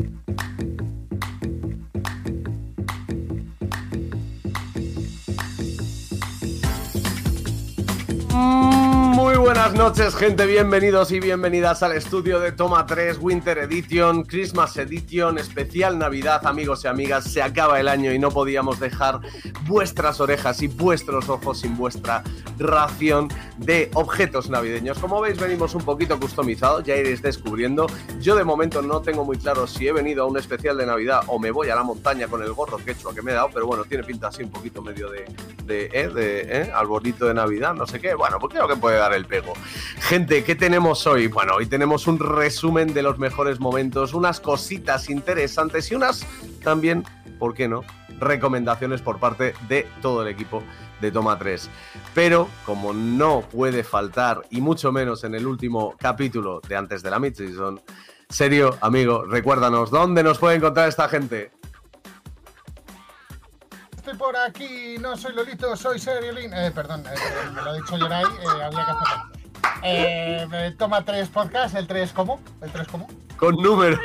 Muy buenas noches, gente. Bienvenidos y bienvenidas al estudio de Toma 3 Winter Edition, Christmas Edition, especial Navidad, amigos y amigas. Se acaba el año y no podíamos dejar vuestras orejas y vuestros ojos sin vuestra ración de objetos navideños. Como veis, venimos un poquito customizados, ya iréis descubriendo. Yo de momento no tengo muy claro si he venido a un especial de Navidad o me voy a la montaña con el gorro quechua que me he dado, pero bueno, tiene pinta así un poquito medio de, de, ¿eh? de ¿eh? arbolito de Navidad, no sé qué. Bueno, pues creo que puede dar el pego. Gente, ¿qué tenemos hoy? Bueno, hoy tenemos un resumen de los mejores momentos, unas cositas interesantes y unas también, ¿por qué no? Recomendaciones por parte de todo el equipo de Toma 3. Pero como no puede faltar, y mucho menos en el último capítulo de antes de la mid-season, serio, amigo, recuérdanos, ¿dónde nos puede encontrar esta gente? Estoy por aquí, no soy Lolito, soy Seriolín. Eh, perdón, eh, me lo ha dicho Yorai, eh, había que hacerlo. Eh, toma tres podcast, el 3 ¿cómo? ¿El 3 cómo? Con número.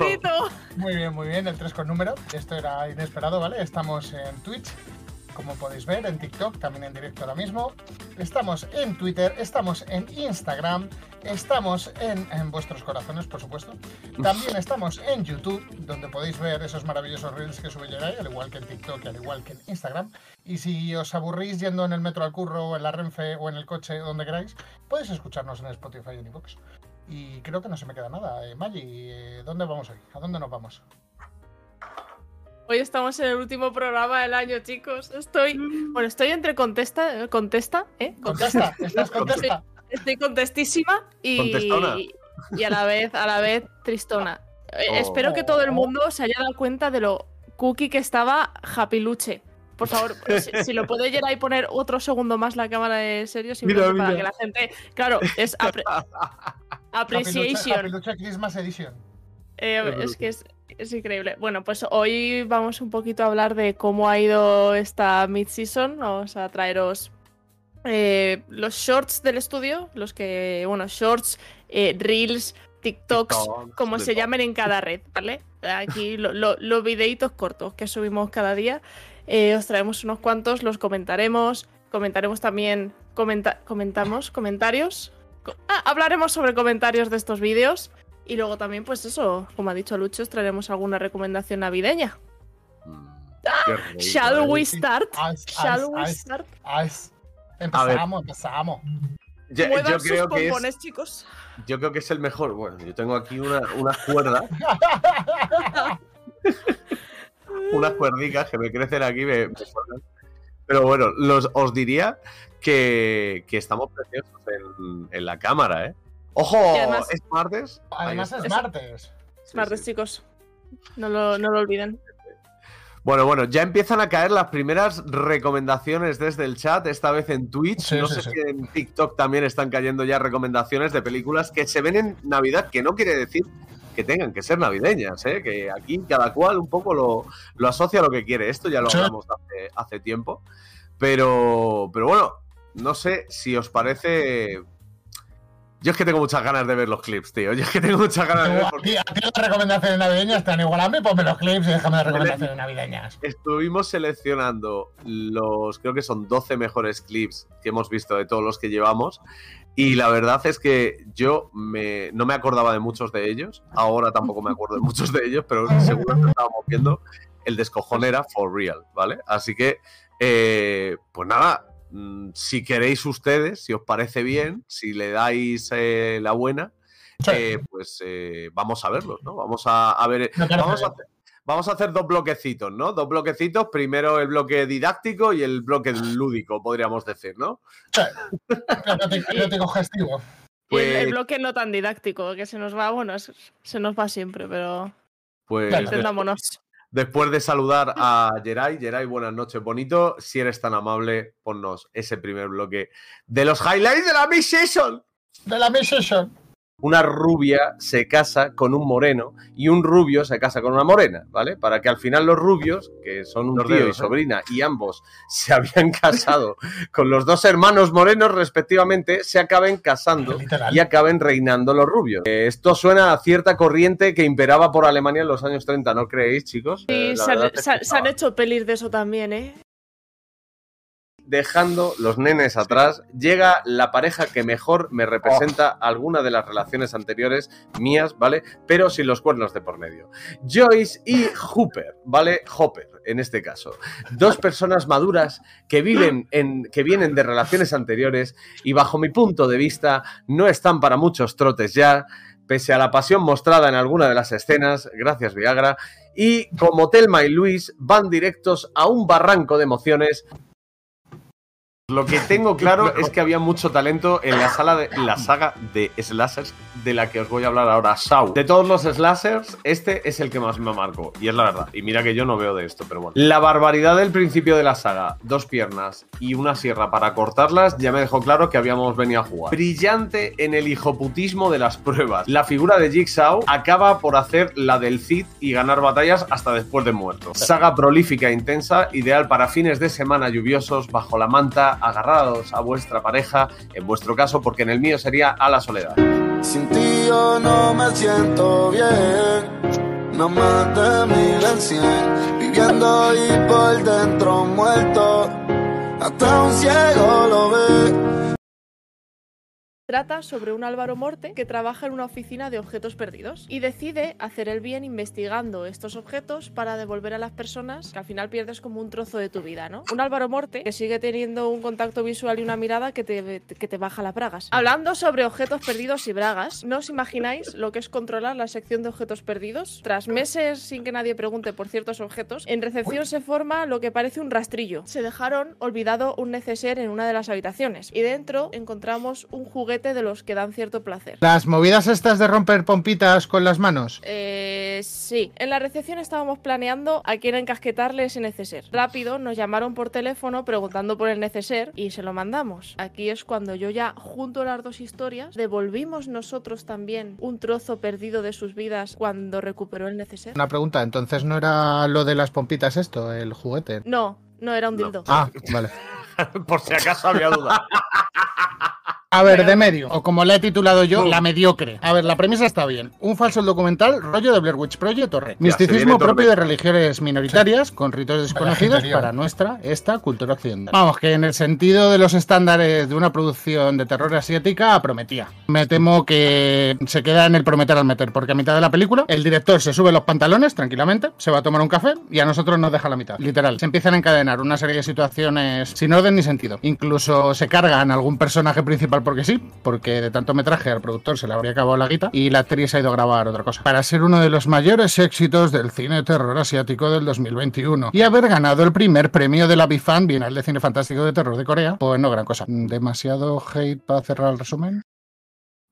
Muy bien, muy bien, el 3 con número. Esto era inesperado, ¿vale? Estamos en Twitch, como podéis ver, en TikTok, también en directo ahora mismo. Estamos en Twitter, estamos en Instagram, estamos en, en vuestros corazones, por supuesto. También estamos en YouTube, donde podéis ver esos maravillosos reels que sube al igual que en TikTok y al igual que en Instagram. Y si os aburrís yendo en el metro al curro, o en la Renfe o en el coche, donde queráis, podéis escucharnos en Spotify y en iVoox. Y creo que no se me queda nada. Eh, Maggi, eh, ¿dónde vamos hoy? ¿A dónde nos vamos? Hoy estamos en el último programa del año, chicos. Estoy. Bueno, estoy entre contesta. Contesta, ¿eh? Contesta, estás contesta. Estoy contestísima y. Contestona. Y a la vez, a la vez, tristona. Eh, Oh. Espero que todo el mundo se haya dado cuenta de lo cookie que estaba Happy Luche. Por favor, si, si lo puede llegar y poner otro segundo más la cámara de serio, simplemente Mira, para mira. que la gente. Claro, es apre- appreciation. Happy Lucha Christmas Edition. Eh, es que es, es increíble. Bueno, pues hoy vamos un poquito a hablar de cómo ha ido esta mid-season. Vamos a traeros eh, los shorts del estudio, los que, bueno, shorts, eh, reels, TikToks, TikToks, como se llamen en cada red, ¿vale? Aquí lo- lo- los videitos cortos que subimos cada día. Eh, os traemos unos cuantos, los comentaremos. Comentaremos también, comenta- comentamos comentarios. Co- Ah, hablaremos sobre comentarios de estos vídeos. Y luego también, pues eso, como ha dicho Lucho, os traeremos alguna recomendación navideña. Mm, rico, Shall ¿eh? we start? As, Shall as, we as, start? Empezamos, empezamos. Yo, yo sus creo que es, chicos. yo creo que es el mejor. Bueno, yo tengo aquí una, una cuerda, unas cuerdicas que me crecen aquí, me, me. Pero bueno, los, os diría que, que estamos preciosos en, en la cámara, ¿eh? ¡Ojo! Además- ¿Es martes? Además es martes. Sí, Martes, sí. chicos. No lo, no lo olviden. Bueno, bueno, ya empiezan a caer las primeras recomendaciones desde el chat, esta vez en Twitch. Sí, no sí, sé sí. si en TikTok también están cayendo ya recomendaciones de películas que se ven en Navidad, que no quiere decir que tengan que ser navideñas, ¿eh? que aquí cada cual un poco lo, lo asocia a lo que quiere. Esto ya lo hablamos hace, hace tiempo. Pero, pero bueno, no sé si os parece. Yo es que tengo muchas ganas de ver los clips, tío. Yo es que tengo muchas ganas de ver porque a ti las recomendaciones navideñas dan igual a mí, ponme los clips y déjame las recomendaciones navideñas. Estuvimos seleccionando los, creo que son 12 mejores clips que hemos visto de todos los que llevamos. Y la verdad es que yo me, no me acordaba de muchos de ellos. Ahora tampoco me acuerdo de muchos de ellos, pero seguro que estábamos viendo. El descojón era for real, ¿vale? Así que, eh, pues nada, si queréis ustedes, si os parece bien, si le dais eh, la buena, Sí. eh, pues eh, vamos a verlos, ¿no? Vamos a, a ver. Vamos a, hacer, vamos a hacer dos bloquecitos, ¿no? Dos bloquecitos. Primero el bloque didáctico y el bloque lúdico, podríamos decir, ¿no? Erótico- erótico gestivo. Y el, el Pues, bloque no tan didáctico, que se nos va, bueno, se nos va siempre, pero pues. Después de saludar a Geray, Geray, buenas noches, bonito. Si eres tan amable, ponnos ese primer bloque de los highlights de la Miss Season. De la mid-session. Una rubia se casa con un moreno y un rubio se casa con una morena, ¿vale? Para que al final los rubios, que son un Los tío y ¿eh? sobrina, y ambos se habían casado con los dos hermanos morenos respectivamente, se acaben casando Literal. y acaben reinando los rubios. Eh, esto suena a cierta corriente que imperaba por Alemania en los años 30, ¿no creéis, chicos? Eh, Y la se han, se han- se hecho pelis de eso también, ¿eh? Dejando los nenes atrás, llega la pareja que mejor me representa alguna de las relaciones anteriores mías, ¿vale? Pero sin los cuernos de por medio. Joyce y Hooper, ¿vale? Hopper, en este caso. Dos personas maduras que viven en, que vienen de relaciones anteriores y bajo mi punto de vista no están para muchos trotes ya, pese a la pasión mostrada en alguna de las escenas, gracias Viagra, y como Telma y Luis van directos a un barranco de emociones lo que tengo claro es que había mucho talento en la sala de la saga de slashers de la que os voy a hablar ahora, Saw. De todos los slashers, este es el que más me marcó y es la verdad. Y mira que yo no veo de esto, pero bueno. La barbaridad del principio de la saga, dos piernas y una sierra para cortarlas, ya me dejó claro que habíamos venido a jugar. Brillante en el hijoputismo de las pruebas. La figura de Jigsaw acaba por hacer la del Cid y ganar batallas hasta después de muerto. Saga prolífica e intensa, ideal para fines de semana lluviosos bajo la manta, agarrados a vuestra pareja, en vuestro caso, porque en el mío sería a la soledad. Sin ti yo no me siento bien. No más de mil en cien. Viviendo y por dentro muerto. Hasta un ciego lo ve. Trata sobre un Álvaro Morte que trabaja en una oficina de objetos perdidos y decide hacer el bien investigando estos objetos para devolver a las personas que al final pierdes como un trozo de tu vida, ¿no? Un Álvaro Morte que sigue teniendo un contacto visual y una mirada que te, que te baja las bragas. Hablando sobre objetos perdidos y bragas, ¿no os imagináis lo que es controlar la sección de objetos perdidos? Tras meses sin que nadie pregunte por ciertos objetos, en recepción se forma lo que parece un rastrillo. Se dejaron olvidado un neceser en una de las habitaciones y dentro encontramos un juguete de los que dan cierto placer. Las movidas estas de romper pompitas con las manos. Eh, sí. En la recepción estábamos planeando a quién encasquetarle ese neceser. Rápido nos llamaron por teléfono preguntando por el neceser y se lo mandamos. Aquí es cuando yo ya junto las dos historias devolvimos nosotros también un trozo perdido de sus vidas cuando recuperó el neceser. Una pregunta, entonces no era lo de las pompitas esto, el juguete. No, no era un dildo. Ah, vale. Por si acaso había duda. A ver, de medio, o como le he titulado yo, la mediocre. A ver, la premisa está bien. Un falso documental, rollo de Blair Witch Project o Red. Misticismo propio de religiones minoritarias con ritos desconocidos para nuestra, esta cultura occidental. Vamos, que en el sentido de los estándares de una producción de terror asiática, prometía. Me temo que se queda en el prometer al meter, porque a mitad de la película el director se sube los pantalones tranquilamente, se va a tomar un café y a nosotros nos deja la mitad. Literal. Se empiezan a encadenar una serie de situaciones sin orden ni sentido. Incluso se cargan algún personaje principal porque sí, porque de tanto metraje al productor se le habría acabado la guita y la actriz ha ido a grabar otra cosa. Para ser uno de los mayores éxitos del cine terror asiático del 2021 y haber ganado el primer premio de la Bifan Bienal de Cine Fantástico de Terror de Corea, pues no gran cosa. ¿Demasiado hate para cerrar el resumen?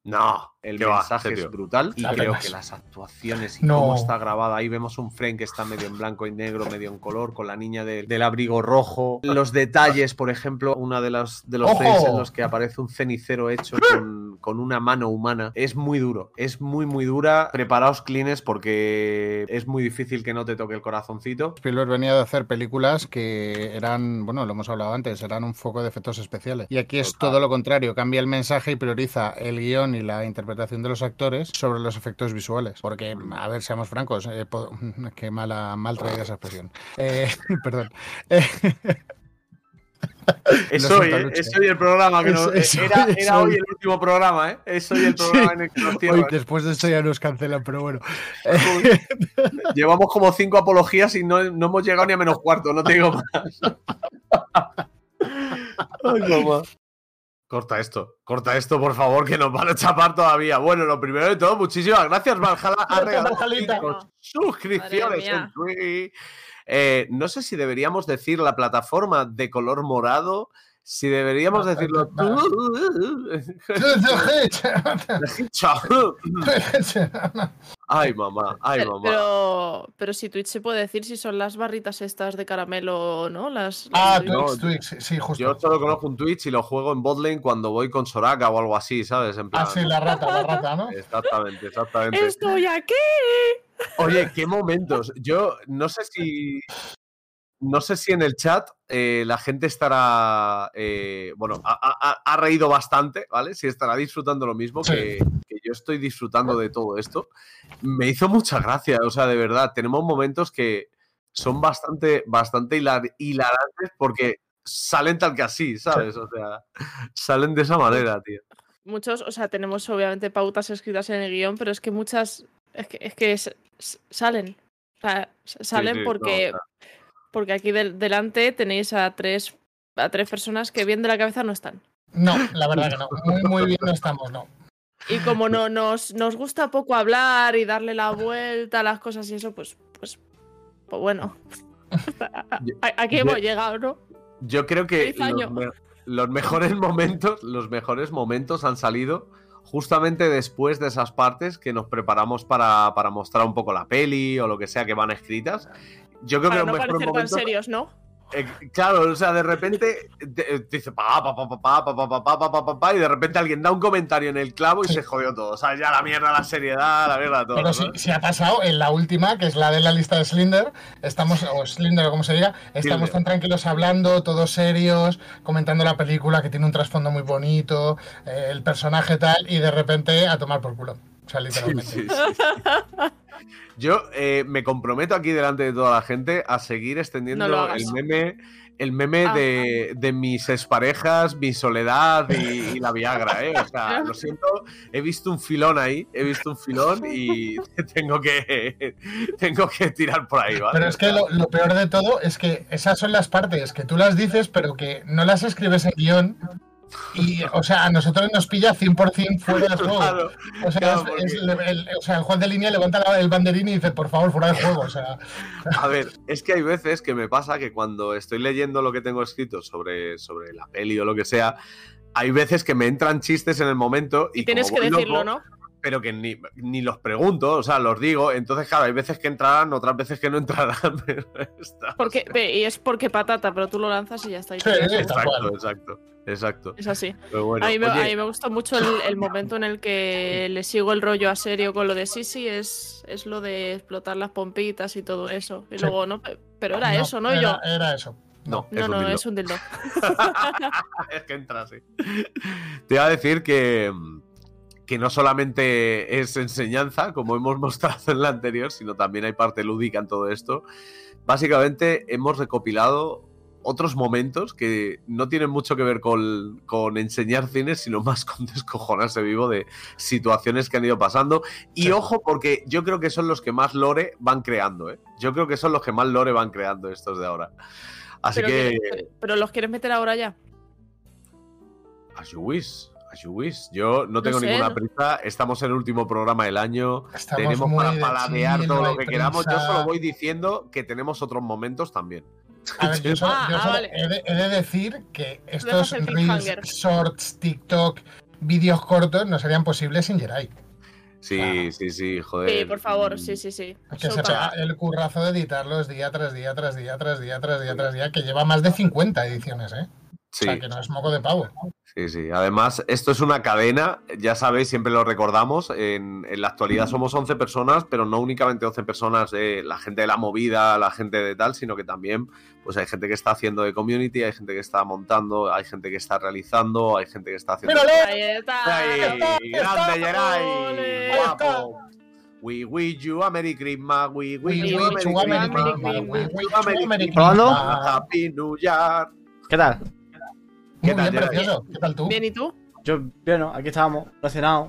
No, el mensaje es brutal y creo que las actuaciones y No. cómo está grabada. Ahí vemos un frame que está medio en blanco y negro, medio en color, con la niña de- del abrigo rojo. Los detalles, por ejemplo, una de los, de los frames en los que aparece un cenicero hecho con, con una mano humana. Es muy duro, es muy, muy dura. Preparaos, clines, porque es muy difícil que no te toque el corazoncito. Spielberg venía de hacer películas que eran, bueno, lo hemos hablado antes, eran un foco de efectos especiales. Y aquí es Total. todo lo contrario, cambia el mensaje y prioriza el guion y la interpretación de los actores sobre los efectos visuales. Porque, a ver, seamos francos, eh, qué mala, mal traída esa expresión. Eh, perdón. Es hoy, ¿eh? Es hoy el programa. Que Es- nos- es era era hoy hoy. el último programa, ¿eh? Es hoy el programa Sí. en el que nos hoy, después de esto ya nos cancelan, pero bueno. Llevamos como cinco apologías y no, no hemos llegado ni a menos cuarto, no te digo más. Ay, mamá. Corta esto, corta esto, por favor, que nos van a chapar todavía. Bueno, lo primero de todo, muchísimas gracias, Valhalla. Ha regalado suscripciones en Twitch. Eh, no sé si deberíamos decir la plataforma de color morado, si deberíamos decirlo. Ay, mamá, ay, mamá. pero, pero si Twitch se puede decir si son las barritas estas de caramelo, ¿no? Las, las Ah, Twix. No, Twix, Twix, sí, sí, justo. Yo solo conozco un Twitch y lo juego en botlane cuando voy con Soraka o algo así, ¿sabes? En plan. Ah, sí, la rata, la rata, ¿no? Exactamente, exactamente. ¡Estoy aquí! Oye, qué momentos. Yo no sé si. No sé si en el chat eh, la gente estará. eh, bueno, ha, ha- ha reído bastante, ¿vale? Si estará disfrutando lo mismo Sí. que, que yo estoy disfrutando de todo esto. Me hizo mucha gracia, o sea, de verdad. Tenemos momentos que son bastante, bastante hilar- hilarantes porque salen tal que así, ¿sabes? O sea, salen de esa manera, tío. Muchos, o sea, tenemos obviamente pautas escritas en el guion, pero es que muchas. Es que, es que salen. O sea, s- salen sí, porque, o sea. Porque aquí del- delante tenéis a tres, a tres personas que bien de la cabeza no están. No, la verdad que no. Muy, muy bien no estamos, no. Y como no nos, nos gusta poco hablar y darle la vuelta a las cosas y eso, pues, pues, pues bueno. Aquí hemos llegado, ¿no? Yo creo que los, me- los mejores momentos, los mejores momentos han salido justamente después de esas partes que nos preparamos para, para mostrar un poco la peli o lo que sea que van escritas. Yo creo Para que no parecer tan serios, ¿no? eh, claro, o sea, de repente te, te dice pa, pa, pa, pa, pa, pa, pa, pa, pa, pa, pa, pa, y de repente alguien da un comentario en el clavo y se jodió todo. O sea, ya la mierda, la seriedad, la mierda, todo. Pero ¿no? si, si ha pasado en la última, que es la de la lista de Slinder, estamos, o Slinder o como se diga, estamos Slinder. tan tranquilos hablando, todos serios, comentando la película que tiene un trasfondo muy bonito, eh, el personaje tal, y de repente a tomar por culo. O sea, literalmente. Sí, sí, sí. Yo eh, me comprometo aquí delante de toda la gente a seguir extendiendo No el meme, el meme Ah. de, de mis exparejas, mi soledad y, y la Viagra, ¿eh? O sea, lo siento, he visto un filón ahí, he visto un filón y tengo que, tengo que tirar por ahí, ¿vale? Pero es que lo, lo peor de todo es que esas son las partes que tú las dices, pero que no las escribes en guion. Y, o sea, a nosotros nos pilla 100% fuera del juego. Claro, O sea, claro, es- porque- es el, el- o sea, el juez de línea levanta el banderín y dice, por favor, fuera del juego. O sea, A ver, es que hay veces que me pasa que cuando estoy leyendo lo que tengo escrito sobre, sobre la peli o lo que sea, hay veces que me entran chistes en el momento y, Y tienes como que decirlo, loco, ¿no? Pero que ni, ni los pregunto, o sea, los digo. Entonces, claro, hay veces que entrarán, otras veces que no entrarán. pero está- Porque, y es porque patata, pero tú lo lanzas y ya está. Sí, tal Exacto, exacto, exacto. Es así. Pero bueno, a, mí me, oye, a mí me gustó mucho el, el momento en el que le sigo el rollo a serio con lo de sí, es, es lo de explotar las pompitas y todo eso. Y Sí. luego, no, pe- pero era eso, ¿no? Era, yo, era eso. no, no, es un no, dildo. es un dildo. es que entra así. Te iba a decir que, que no solamente es enseñanza, como hemos mostrado en la anterior, sino también hay parte lúdica en todo esto. Básicamente hemos recopilado otros momentos que no tienen mucho que ver con, con enseñar cine, sino más con descojonarse vivo de situaciones que han ido pasando. Y Sí. ojo, porque yo creo que son los que más lore van creando, ¿eh? Yo creo que son los que más lore van creando estos de ahora. Así Pero, que... que- pero los quieres meter ahora ya. As you wish, as you wish. Yo no tengo sé, ninguna prisa. Estamos en el último programa del año. Estamos tenemos para de paladear todo lo que queramos. Yo solo voy diciendo que tenemos otros momentos también. A ver, yo, solo- Ah, yo ah, vale. he, de, he de decir que estos reels, shorts, TikTok, vídeos cortos no serían posibles sin Jerai. Sí, Claro. sí, sí, joder. Sí, por favor, sí, sí, sí. Que se Solta. pega el currazo de editarlos día tras día, tras día, tras día, tras día, tras día, que lleva más de 50 ediciones, ¿eh? Sí, O sea, que no es moco de pavo. sí, sí. Además, esto es una cadena, ya sabéis, siempre lo recordamos. En, en la actualidad somos 11 personas, pero no únicamente 11 personas de la gente de la movida, la gente de tal, sino que también pues hay gente que está haciendo de community, hay gente que está montando, hay gente que está realizando, hay gente que está haciendo. Ahí está. ¡Ay, está, grande está. ¡Guapo! We wish you a Merry Christmas, we wish We you a Merry Christmas, we wish we you a Merry. Christmas. Happy New Year. ¿Qué tal? ¿Qué Muy tal, bien, precioso. ¿Qué tal tú? Bien, ¿y tú? Yo, bueno, aquí estábamos, cenado.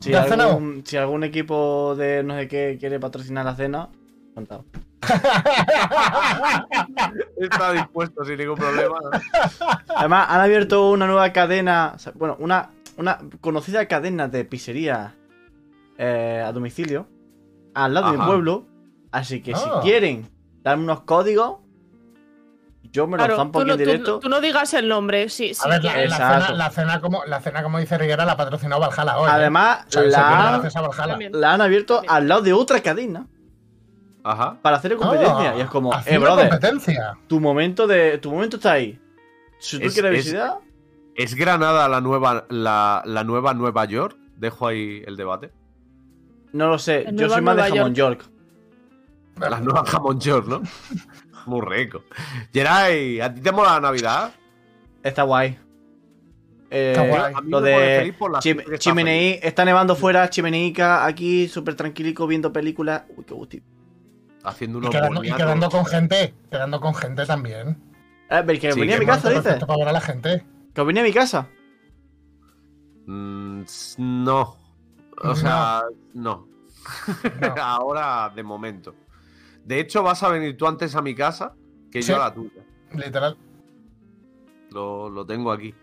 Si si algún equipo de no sé qué quiere patrocinar la cena, contado. Está dispuesto sin ningún problema. Además, han abierto una nueva cadena, o sea, bueno, una, una conocida cadena de pizzería eh, a domicilio al lado de mi Ajá. pueblo. Así que si Ah. quieren darme unos códigos, Yo me lo Claro, zampo tú aquí no, en directo. tú no digas el nombre, sí, sí. A ver, la, cena, la, cena como, la cena, como dice Riguera, la ha patrocinado Valhalla hoy. ¿eh? Además, la, han abierto También. al lado de otra cadena Ajá. para hacer competencia. Ah, y es como, eh, brother, competencia. tu momento de. Tu momento está ahí. Si tú Es- quieres es- visitar, ¿Es Granada la nueva, la, la nueva Nueva York? Dejo ahí el debate. no lo sé. Yo soy más de jamón York. La nueva Jamón York, ¿no? Muy rico. Geray, ¿a ti te mola la Navidad? Está guay. Eh, Está guay. Lo de feliz por la chim- que está chimeneí, está nevando fuera, chimeneica, aquí súper tranquilico viendo películas. Uy, qué gusti. feliz, Haciendo Y unos quedando, y quedando con gente. Quedando con gente también. Eh, pero que Sí, venía a mi casa, dices. Para ver a la gente. Que venía a mi casa. Mm, no. O sea, no. No. Ahora, de momento. De hecho, vas a venir tú antes a mi casa que Sí. yo a la tuya. Literal. Lo, lo tengo aquí.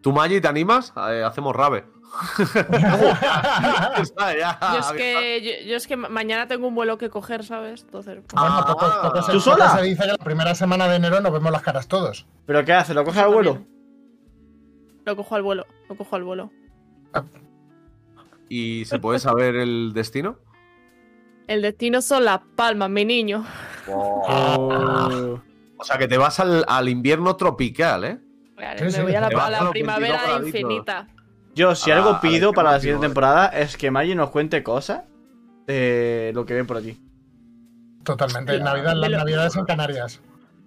¿Tú, Maggi, te animas? Eh, hacemos rave. Yo es que, yo, yo es que ma- mañana tengo un vuelo que coger, ¿sabes? Entonces, pues, Bueno, Ah. poco, poco se, ¿Tú poco sola? se dice que la primera semana de enero nos vemos las caras todos. ¿Pero qué hace? ¿Lo coge al vuelo? también. Lo cojo al vuelo, lo cojo al vuelo. ¿Y se puede saber el destino? El destino son las palmas, mi niño. Oh. O sea, que te vas al, al invierno tropical, ¿eh? Claro, Sí, me voy a la, te vas a a la los 22 primavera infinita. Yo, si Ah, algo a ver, pido para la siguiente temporada es que Maggi nos cuente cosas de lo que ven por allí. Totalmente. Hostia, Navidad, las lo- navidades en Canarias.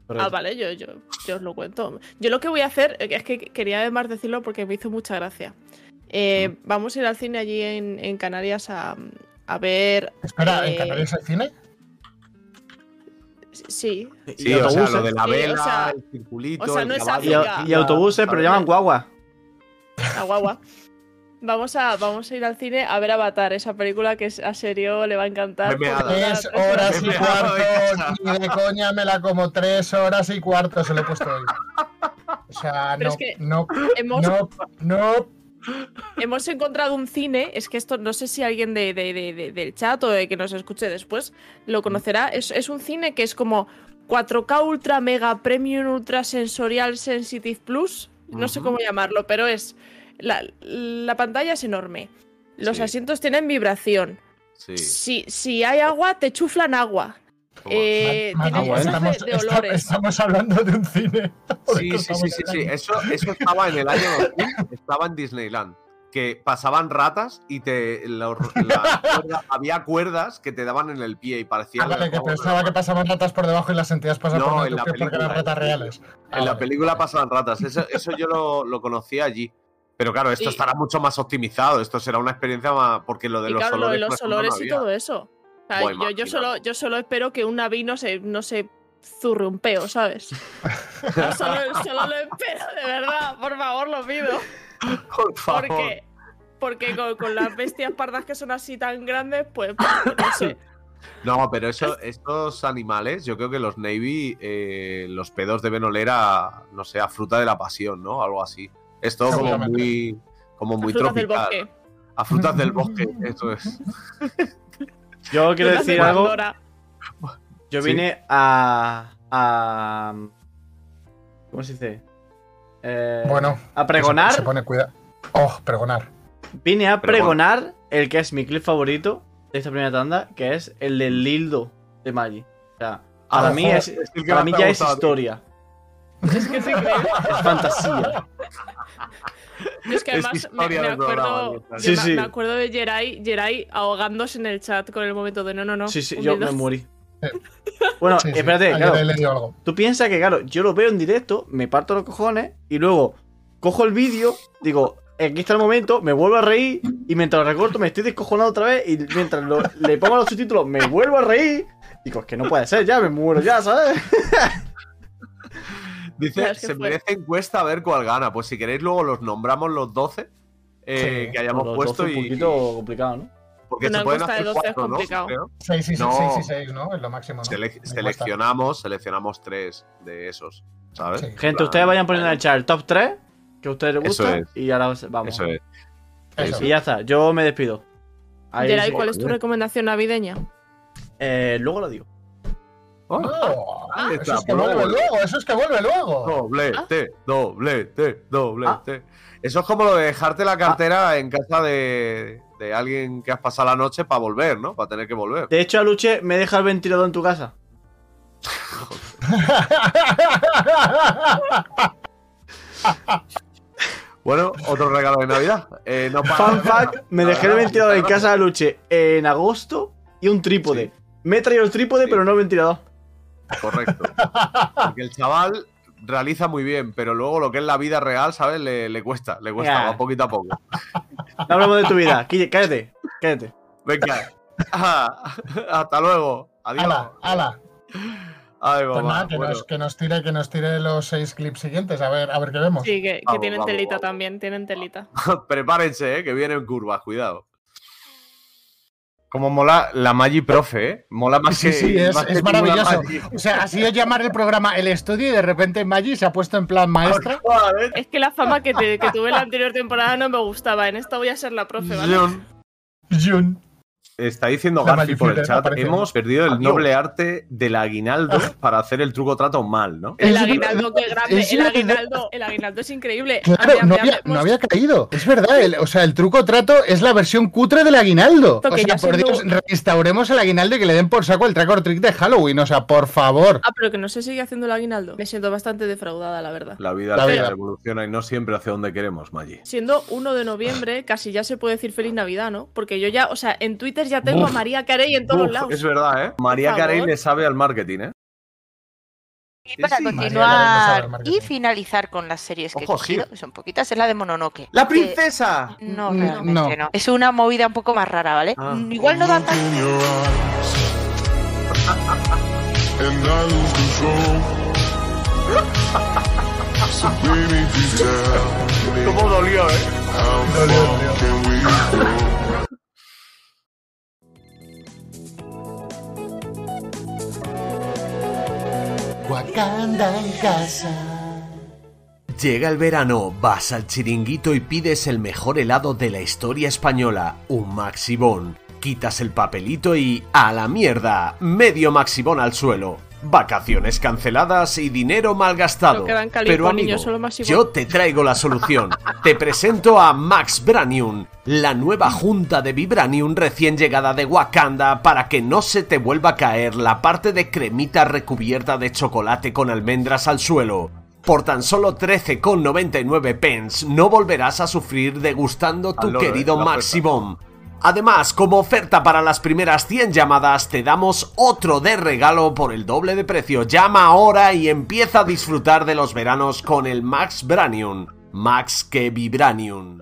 Ah, vale, yo, yo, yo os lo cuento. Yo lo que voy a hacer, eh, es que quería además decirlo porque me hizo mucha gracia. Eh, vamos a ir al cine allí en, en Canarias a, a ver. Espera, ¿en eh, Canarias hay cine? Sí, Sí, o sea, lo de la Sí, o vela, sea- el circulito. o sea, el no es caballo. y, África. y autobuses, pero llaman guagua. a guagua. Vamos a, vamos a ir al cine a ver Avatar, esa película que a serio le va a encantar. Tres horas y cuarto. Ni de coña me la como tres horas y cuarto. Se lo he puesto hoy. O sea, Pero no, es que no, Hemos, no, no. Hemos encontrado un cine, es que esto no sé si alguien de, de- de- de- del chat o de que nos escuche después lo conocerá. Es, es un cine que es como 4K Ultra Mega Premium Ultra Sensorial Sensitive Plus. No sé cómo llamarlo, pero es. La, la pantalla es enorme. Los Sí. asientos tienen vibración. Sí. Si, si hay agua, te chuflan agua. Eh, de- estamos, de, hablando de un cine. Sí, sí, sí, sí, sí. Eso, eso estaba en el año 2000, estaba en Disneyland. Que pasaban ratas y te la- la cuerda- había cuerdas que te daban en el pie y parecía. Ah, vale, que pensaba que pasaban ratas por debajo y las sentías pasar No, por en la dentro porque eran película, ratas en reales. Ah, En la vale. película pasaban ratas. Eso, eso yo lo, lo conocí allí. Pero claro, esto Y- estará mucho más optimizado. Esto será una experiencia más. Porque lo de Y los claro, lo olores. de los no olores y todo eso. O sea, Buah, yo, solo, yo solo espero que un naví no se, no se zurre un peo, ¿sabes? Yo solo, solo lo espero, de verdad, por favor, lo pido. Por favor. Porque, porque con, con las bestias pardas que son así tan grandes, pues, pues, no sé. No, pero eso, estos animales, yo creo que los Navy, eh, los pedos deben oler a, no sé, a fruta de la pasión, ¿no? Algo así. Es todo como muy, como muy Frutas del tropical. bosque. A frutas del bosque, eso es. Yo quiero decir algo. Yo Sí. vine a. a. ¿Cómo se dice? Eh, Bueno, a pregonar. Se pone cuidado. Oh, pregonar. Vine a Pero pregonar el que es mi clip favorito de esta primera tanda, que es el del Lildo de Maggi. O sea, para Ah, mí, ojo, es, es el que para mí te ya es historia. Es que es increíble. Es fantasía. Es que Es además me, programa, acuerdo, Sí, me, sí. me acuerdo de Jerai, Jerai ahogándose en el chat con el momento de no, no, no. Sí, sí, yo me morí. Sí. Bueno, Sí, sí, espérate, claro. Tú piensas que, claro, yo lo veo en directo, me parto los cojones y luego cojo el vídeo, digo, aquí está el momento, me vuelvo a reír y mientras lo recorto me estoy descojonando otra vez y mientras lo- le pongo los subtítulos me vuelvo a reír. Digo, es que no puede ser, ya me muero ya, ¿sabes? Dice, es se fue. merece encuesta a ver cuál gana. Pues si queréis, luego los nombramos los 12 eh, Sí, que hayamos Los puesto doce y. un poquito complicado, ¿no? Porque Una se pueden encuesta de hacer 12 es cuatro, ¿no? complicado. Creo. 6 y 6, No. 6 y 6, ¿no? Es lo máximo. ¿no? Sele- Me cuesta. seleccionamos, seleccionamos tres de esos. ¿Sabes? Sí. Gente, plan, ustedes vayan poniendo en el chat el top 3 que a ustedes les gusta es. y ahora vamos. Eso es. Eso. Y ya está, yo me despido. Ahí sí. ¿cuál es tu recomendación navideña? Eh, luego lo digo. Oh, No, ahí eso es que luego vuelve luego, eso es que vuelve luego. Doblete, doblete, doblete. Eso es como lo de dejarte la cartera en casa de, de alguien que has pasado la noche para volver, ¿no? Para tener que volver. De hecho, Aluche, me deja el ventilador en tu casa. Bueno, otro regalo de Navidad. Eh, no para- Fun fact, me dejé el ventilador en casa de Aluche en agosto y un trípode. Sí. Me he traído el trípode, Sí. pero no el ventilador. Correcto. Porque el chaval realiza muy bien, pero luego lo que es la vida real, ¿sabes? Le, le cuesta, le cuesta, va poquito a poco. No hablamos de tu vida. Quille, Cállate, cállate. Venga. Ah, Hasta luego. Adiós. Ala, ala. Ay, Pues mamá. nada, que, Bueno, nos, que nos tire, que nos tire los seis clips siguientes, a ver, a ver qué vemos. Sí, que, que Vamos, tienen vamos, telita vamos. también, tienen telita. Prepárense, eh, que vienen curvas, cuidado. Como mola la Magi Profe, ¿eh? Mola más Sí, que. sí, es, es que maravilloso. Magi. O sea, ha sido llamar el programa El Estudio y de repente Maggi se ha puesto en plan maestra. Es que la fama que, te- que tuve en la anterior temporada no me gustaba. En esta voy a ser la profe, ¿vale? John. Jun. Está diciendo Garfi por el chat. aparece. Hemos perdido el noble arte del aguinaldo para hacer el truco trato mal, ¿no? El aguinaldo, qué grande. es El aguinaldo, el aguinaldo es increíble. Claro, Había- no había- había, no había caído. Es verdad, el- o sea, el truco trato es la versión cutre del aguinaldo. O que sea, ya por Dios, restauremos el aguinaldo y que le den por saco el track or trick de Halloween. O sea, por favor. Ah, pero que no se sigue haciendo el aguinaldo. Me siento bastante defraudada, la verdad. La vida, La vida. evoluciona y no siempre hacia donde queremos, Magi. Siendo 1 de noviembre, casi ya se puede decir feliz Navidad, ¿no? Porque yo ya, o sea, en Twitter ya tengo Uf. a María Carey en todos Uf, lados. es verdad, ¿eh? María. Carey le sabe al marketing, ¿eh? Y para sí. Continuar y finalizar con las series que he que son poquitas, es la de Mononoke. ¡La que- princesa! No, Mm, realmente no. no. Es una movida un poco más rara, ¿vale? Ah. Mm, Igual no da tan... ¿Cómo dolió, eh? Dolió, dolió. Wakanda en casa. Llega el verano, vas al chiringuito y pides el mejor helado de la historia española, un Maxibón. Quitas el papelito y ¡a la mierda! Medio Maxibón al suelo. Vacaciones canceladas y dinero malgastado. Pero amigo, yo te traigo la solución. Te presento a Max Branium, la nueva junta de Vibranium recién llegada de Wakanda para que no se te vuelva a caer la parte de cremita recubierta de chocolate con almendras al suelo. Por tan solo 13,99 pence no volverás a sufrir degustando tu loro, querido eh, oferta. Además, como oferta para las primeras 100 llamadas, te damos otro de regalo por el doble de precio. Llama ahora y empieza a disfrutar de los veranos con el Max Branium. Max que Vibranium.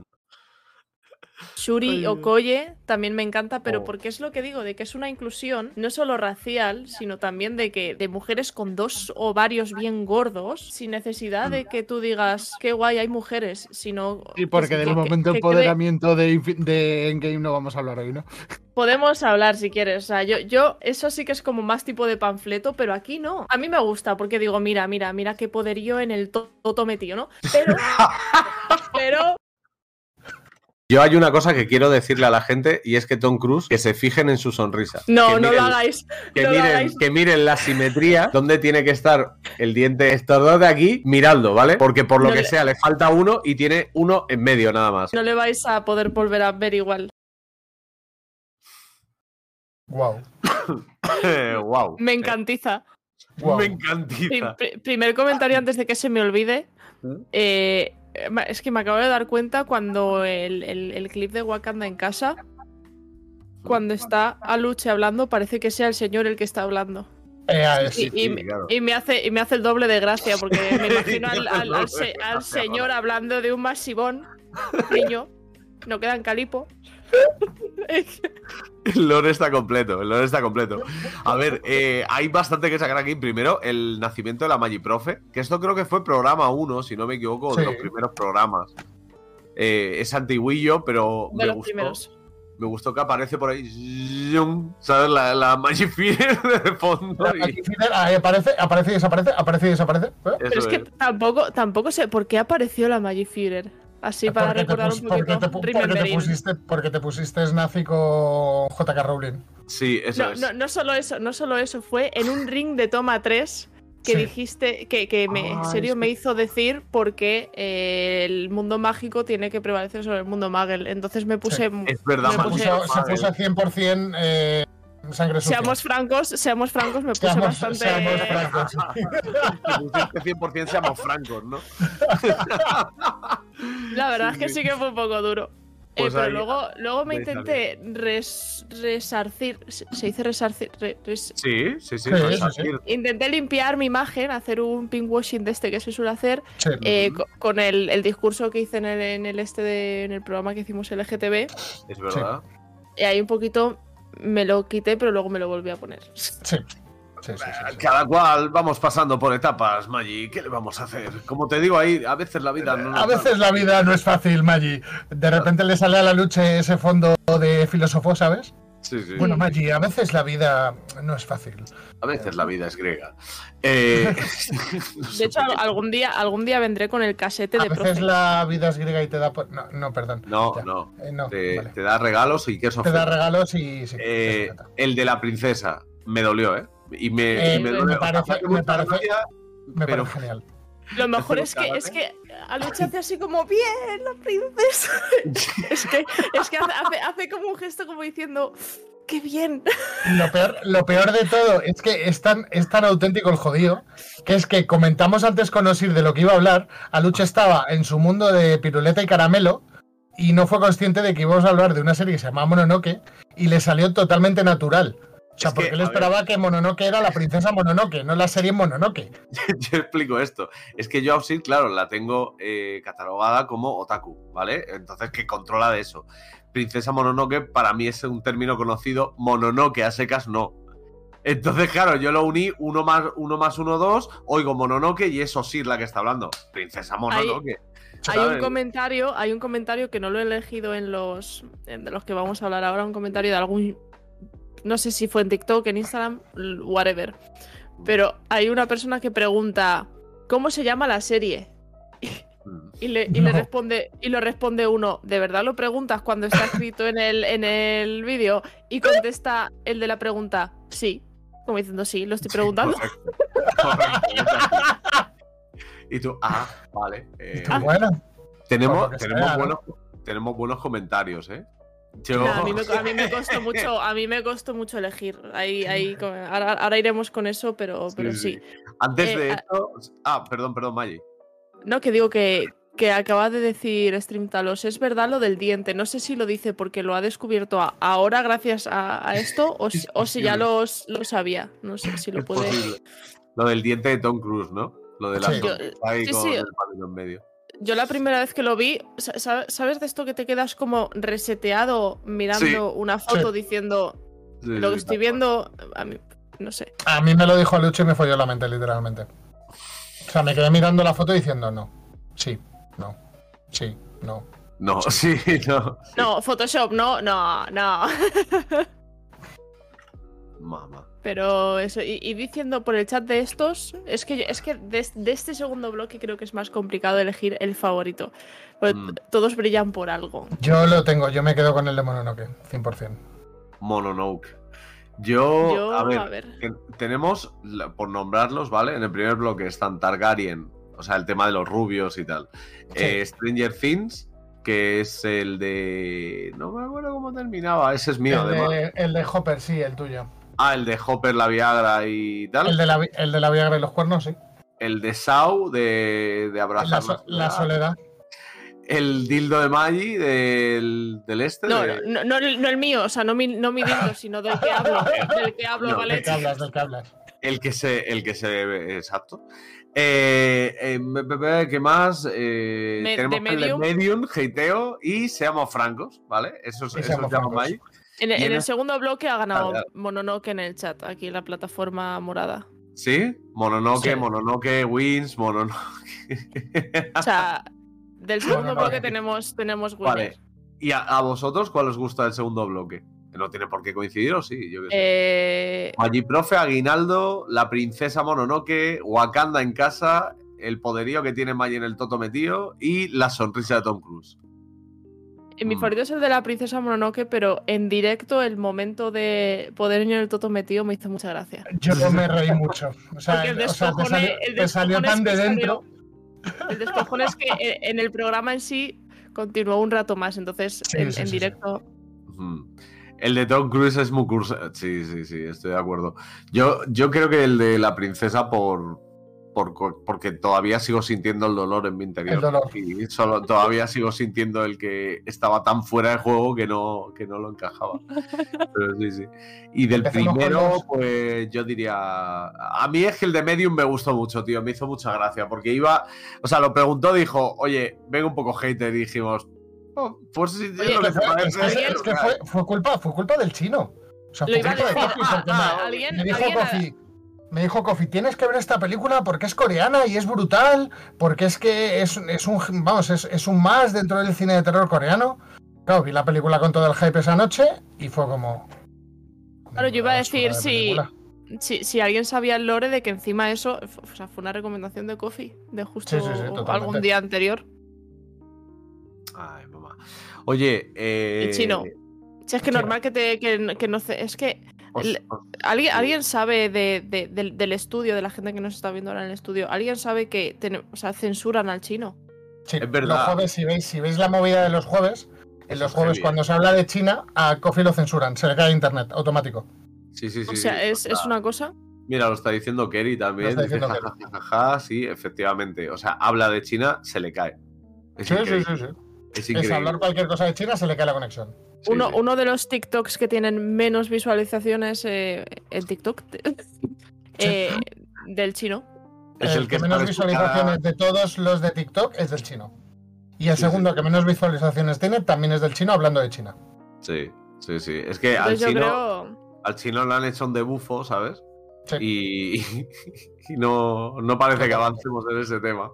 Shuri Okoye también me encanta, pero Oh. porque es lo que digo, de que es una inclusión no solo racial, sino también de que de mujeres con dos ovarios bien gordos, sin necesidad de que tú digas qué guay hay mujeres, sino Y porque que- del que- momento que empoderamiento de, de Endgame no vamos a hablar hoy, ¿no? Podemos hablar si quieres. O sea, yo, yo, eso sí que es como más tipo de panfleto, pero aquí no. A mí me gusta porque digo, mira, mira, mira qué poderío en el to- toto metido, ¿no? Pero, pero, Yo hay una cosa que quiero decirle a la gente y es que Tom Cruise que se fijen en su sonrisa. no, no lo hagáis. Que no lo miren, hagáis. que miren la simetría, donde tiene que estar el diente estos dos de aquí, mirando, ¿vale? Porque por lo No que le- sea le falta uno y tiene uno en medio nada más. No le vais a poder volver a ver igual. Wow. wow. Me encantiza. wow. Me encantiza. pri- primer comentario antes de que se me olvide. ¿Mm? Eh, es que me acabo de dar cuenta cuando el, el- el clip de Wakanda en casa, cuando está Aluche hablando, parece que sea el señor el que está hablando. Eh, Y, sí, y me- claro. y me hace, y me hace el doble de gracia, porque me imagino al, al- al se- al señor hablando de un masivón niño. No quedan calipo. El lore está completo, el lore está completo. A ver, eh, hay bastante que sacar aquí. Primero, el nacimiento de la Magiprofe, que esto creo que fue programa 1, si no me equivoco, de los primeros programas. Eh, es antiguillo, pero De me los gustó. primeros. Me gustó que aparece por ahí, ¿sabes? La, la Magifear de fondo. La y- Magnificer, ahí aparece, aparece y desaparece, aparece y desaparece. ¿eh? Pero eso es que es. tampoco, tampoco sé por qué apareció la Magiführer. Así para Porque te recordar pus- un porque poquito. te porque te Remembering. pusiste, porque te pusiste nazi con JK Rowling. Sí, eso No, es. no, no solo eso, no solo eso, fue en un ring de toma 3 que Sí. dijiste que, que me, en Ah, serio es me hizo decir porque eh, el mundo mágico tiene que prevalecer sobre el mundo magel. Entonces me puse. mu- Es verdad, me Se puse- puso, se puso 100% eh, sangre sucia. Seamos francos, seamos francos, me puse Seamos- bastante. seamos francos. Que pusiste 100% seamos francos, ¿no? La verdad es que sí. que fue un poco duro. Eh, Pues pero ahí- luego, luego me intenté res- resarcir. ¿Se dice resarcir? Re- res- Sí, sí, sí. Así. Intenté limpiar mi imagen, hacer un pinkwashing de este que se suele hacer, Sí. eh, co- con el, el discurso que hice en el, en el este de- en el programa que hicimos LGTB. Es verdad. Y ahí un poquito me lo quité, pero luego me lo volví a poner. Sí. Sí, sí, sí, sí. Cada cual vamos pasando por etapas, Maggi. ¿Qué le vamos a hacer? Como te digo ahí, a veces la vida no A veces la vida no es fácil, Maggi. De repente le sale a la lucha ese fondo de filósofo, ¿sabes? Sí, sí. Bueno, Maggi, a veces la vida no es fácil. A veces la vida es griega. Eh, De hecho, al- algún día, algún día vendré con el casete A de veces profe. la vida es griega y te da... No, no perdón. No, Ya. no. Eh, no, Te, vale. te da regalos y queso Te da regalos y... Sí, Eh, el de la princesa me dolió, ¿eh? Y me, Eh, y me me parece- me mucha parece- gracia, Me pero- parece genial. Lo mejor es que, es que Aluche hace así como, bien, la princesa. es que, es que hace, hace- hace como un gesto como diciendo, qué bien. Lo peor, lo peor de todo es que es tan, es tan auténtico el jodido que es que comentamos antes con Osir de lo que iba a hablar. Aluche estaba en su mundo de piruleta y caramelo y no fue consciente de que íbamos a hablar de una serie que se llama Mononoke y le salió totalmente natural. O sea, Es que, porque él ver. esperaba que Mononoke era la princesa Mononoke, no la serie Mononoke. yo explico esto. Es que yo a Obsid, claro, la tengo eh, catalogada como otaku, ¿vale? Entonces, que controla de eso. Princesa Mononoke para mí es un término conocido, Mononoke a secas no. Entonces, claro, yo lo uní uno más uno más uno dos, oigo Mononoke y es Osir la que está hablando. Princesa Mononoke. Hay un comentario, hay un comentario que no lo he elegido en los en de los que vamos a hablar ahora, un comentario de algún no sé si fue en TikTok, en Instagram, whatever. Pero hay una persona que pregunta ¿Cómo se llama la serie? Mm. Y le, y le No. responde y lo responde uno, ¿de verdad lo preguntas cuando está escrito en el en el vídeo? Y contesta el de la pregunta, sí. Como diciendo, sí, lo estoy preguntando. Correcto. Correcto, y tú, ah, vale. eh, Y tú, bueno, tenemos, tenemos, sea, ¿no? buenos, tenemos buenos comentarios, ¿eh? Yo, Nah, a, mí me, a mí me costó mucho, a mí me costó mucho elegir. Ahí, ahí, ahora, ahora iremos con eso, pero sí. Pero sí. Antes Eh, de a- esto. Ah, perdón, perdón, Maggi. No, que digo que, que acaba de decir Streamtalos, es verdad lo del diente. No sé si lo dice porque lo ha descubierto a- ahora gracias a, a esto o, si- o si ya lo sabía. No sé si lo puede. Lo del diente de Tom Cruise, ¿no? Lo de la Sí. ahí Sí, con sí. el en medio. Yo la primera vez que lo vi, sa- sa- ¿sabes de esto que te quedas como reseteado mirando Sí. una foto Sí. diciendo Sí, lo que sí, estoy viendo? A mí, no sé. a mí me lo dijo Aluche y me folló la mente, literalmente. O sea, me quedé mirando la foto diciendo no, sí, no, sí, no. No, sí, no. No, Photoshop, no, no, no. Mamá. Pero eso, y, y diciendo por el chat de estos, es que, es que de, de este segundo bloque creo que es más complicado elegir el favorito. Porque Mm. todos brillan por algo. Yo lo tengo, yo me quedo con el de Mononoke, 100%. Mononoke. Yo, Yo, a ver, a ver. tenemos, por nombrarlos, ¿vale? En el primer bloque están Targaryen, o sea, el tema de los rubios y tal. Sí. Eh, Stranger Things, que es el de. No me acuerdo cómo terminaba, ese es mío, el, además. de, el de Hopper, sí, el tuyo. Ah, el de Hopper, la Viagra y tal. El de la, el de la Viagra y los cuernos, sí. El de Sau, de, de Abrazar La, so- la soledad. El dildo de Maggi del, del este. No, de- no, no, el- no el mío, o sea, no mi, no mi dildo, sino del que hablo. Del que hablo, No, ¿vale? ¿De qué hablas? ¿De qué hablas? El que se. El que se. Exacto. Eh, eh, ¿Qué más? Eh, Me- tenemos de el de Medium. Medium, Hateo y Seamos Francos, ¿vale? Eso es Y eso Maggi. En, el- Y en en el el- segundo bloque ha ganado. Mononoke en el chat, aquí en la plataforma morada. ¿Sí? Mononoke, Sí. Mononoke, Wins, Mononoke. O sea, del segundo Mononoke. bloque tenemos, tenemos winner. Vale. ¿Y a, a vosotros cuál os gusta el segundo bloque? Que no tiene por qué coincidir, ¿o sí? Yo qué sé. Eh, Maggi Profe, Aguinaldo, la princesa Mononoke, Wakanda en casa, el poderío que tiene Maggi en el Toto metido y la sonrisa de Tom Cruise. Eh, Mi Mm. favorito es el de la princesa Mononoke, pero en directo el momento de poder en el toto metido me hizo mucha gracia. Yo me reí mucho. O sea, el o sea, te salió, el te salió despojone tan de dentro. salió- El despojón es que eh, en el programa en sí continuó un rato más, entonces Sí, en, sí, en sí, sí. directo. El de Tom Cruise es muy cursa. Sí, sí, sí, estoy de acuerdo. Yo, yo creo que el de la princesa por, por porque todavía sigo sintiendo el dolor en mi interior. El dolor. Y solo, todavía sigo sintiendo el que estaba tan fuera de juego que no, que no lo encajaba. Pero sí, sí. Y del Empecemos primero, los- pues yo diría. A mí es que el de Medium me gustó mucho, tío. Me hizo mucha gracia. Porque iba. O sea, lo preguntó, dijo, oye, venga un poco hater. Y dijimos, "Oh, pues sí, es Oye, lo que fue- parece". es que- es que fue, fue culpa, fue culpa del chino. O sea, Lo fue iba a culpa de decir. Kofi, Ah, ah, me- alguien- me dijo alguien- me dijo Kofi, tienes que ver esta película porque es coreana y es brutal, porque es que es, es un vamos, es, es un más dentro del cine de terror coreano. Claro, vi la película con todo el hype esa noche y fue como. Claro, yo iba a decir, de película. Si, si alguien sabía el lore de que encima eso o sea, fue una recomendación de Coffee de justo Sí, sí, sí, totalmente. algún día anterior. Ay, mamá. Oye, eh. El chino. Si es que Chino. normal que te que, que no es que alguien sabe de, de- del, del estudio de la gente que nos está viendo ahora en el estudio alguien sabe que o sea, censuran al chino. Sí, Es verdad. Los jueves, si veis, si veis la movida de los jueves, en los es jueves cuando se habla de China, a Kofi lo censuran, se le cae internet, automático. Sí, sí, sí. o sea, sí, es, es una cosa. Mira, lo está diciendo Kerry también. Lo está dice, diciendo "Ja, ja, ja, ja, ja", sí, efectivamente. O sea, habla de China, se le cae. Es Sí, sí, increíble. sí, sí. Es Es increíble. hablar cualquier cosa de China, se le cae la conexión. Uno, sí. uno de los TikToks que tienen menos visualizaciones eh, en TikTok eh, del chino. Es el que menos visualizaciones de todos los de TikTok es del chino. Y el Sí, segundo sí. que menos visualizaciones tiene también es del chino hablando de China. Sí, sí, sí. Es que al chino, creo. al chino le han hecho un debufo, ¿sabes? Sí. Y, y no, no parece que avancemos en ese tema.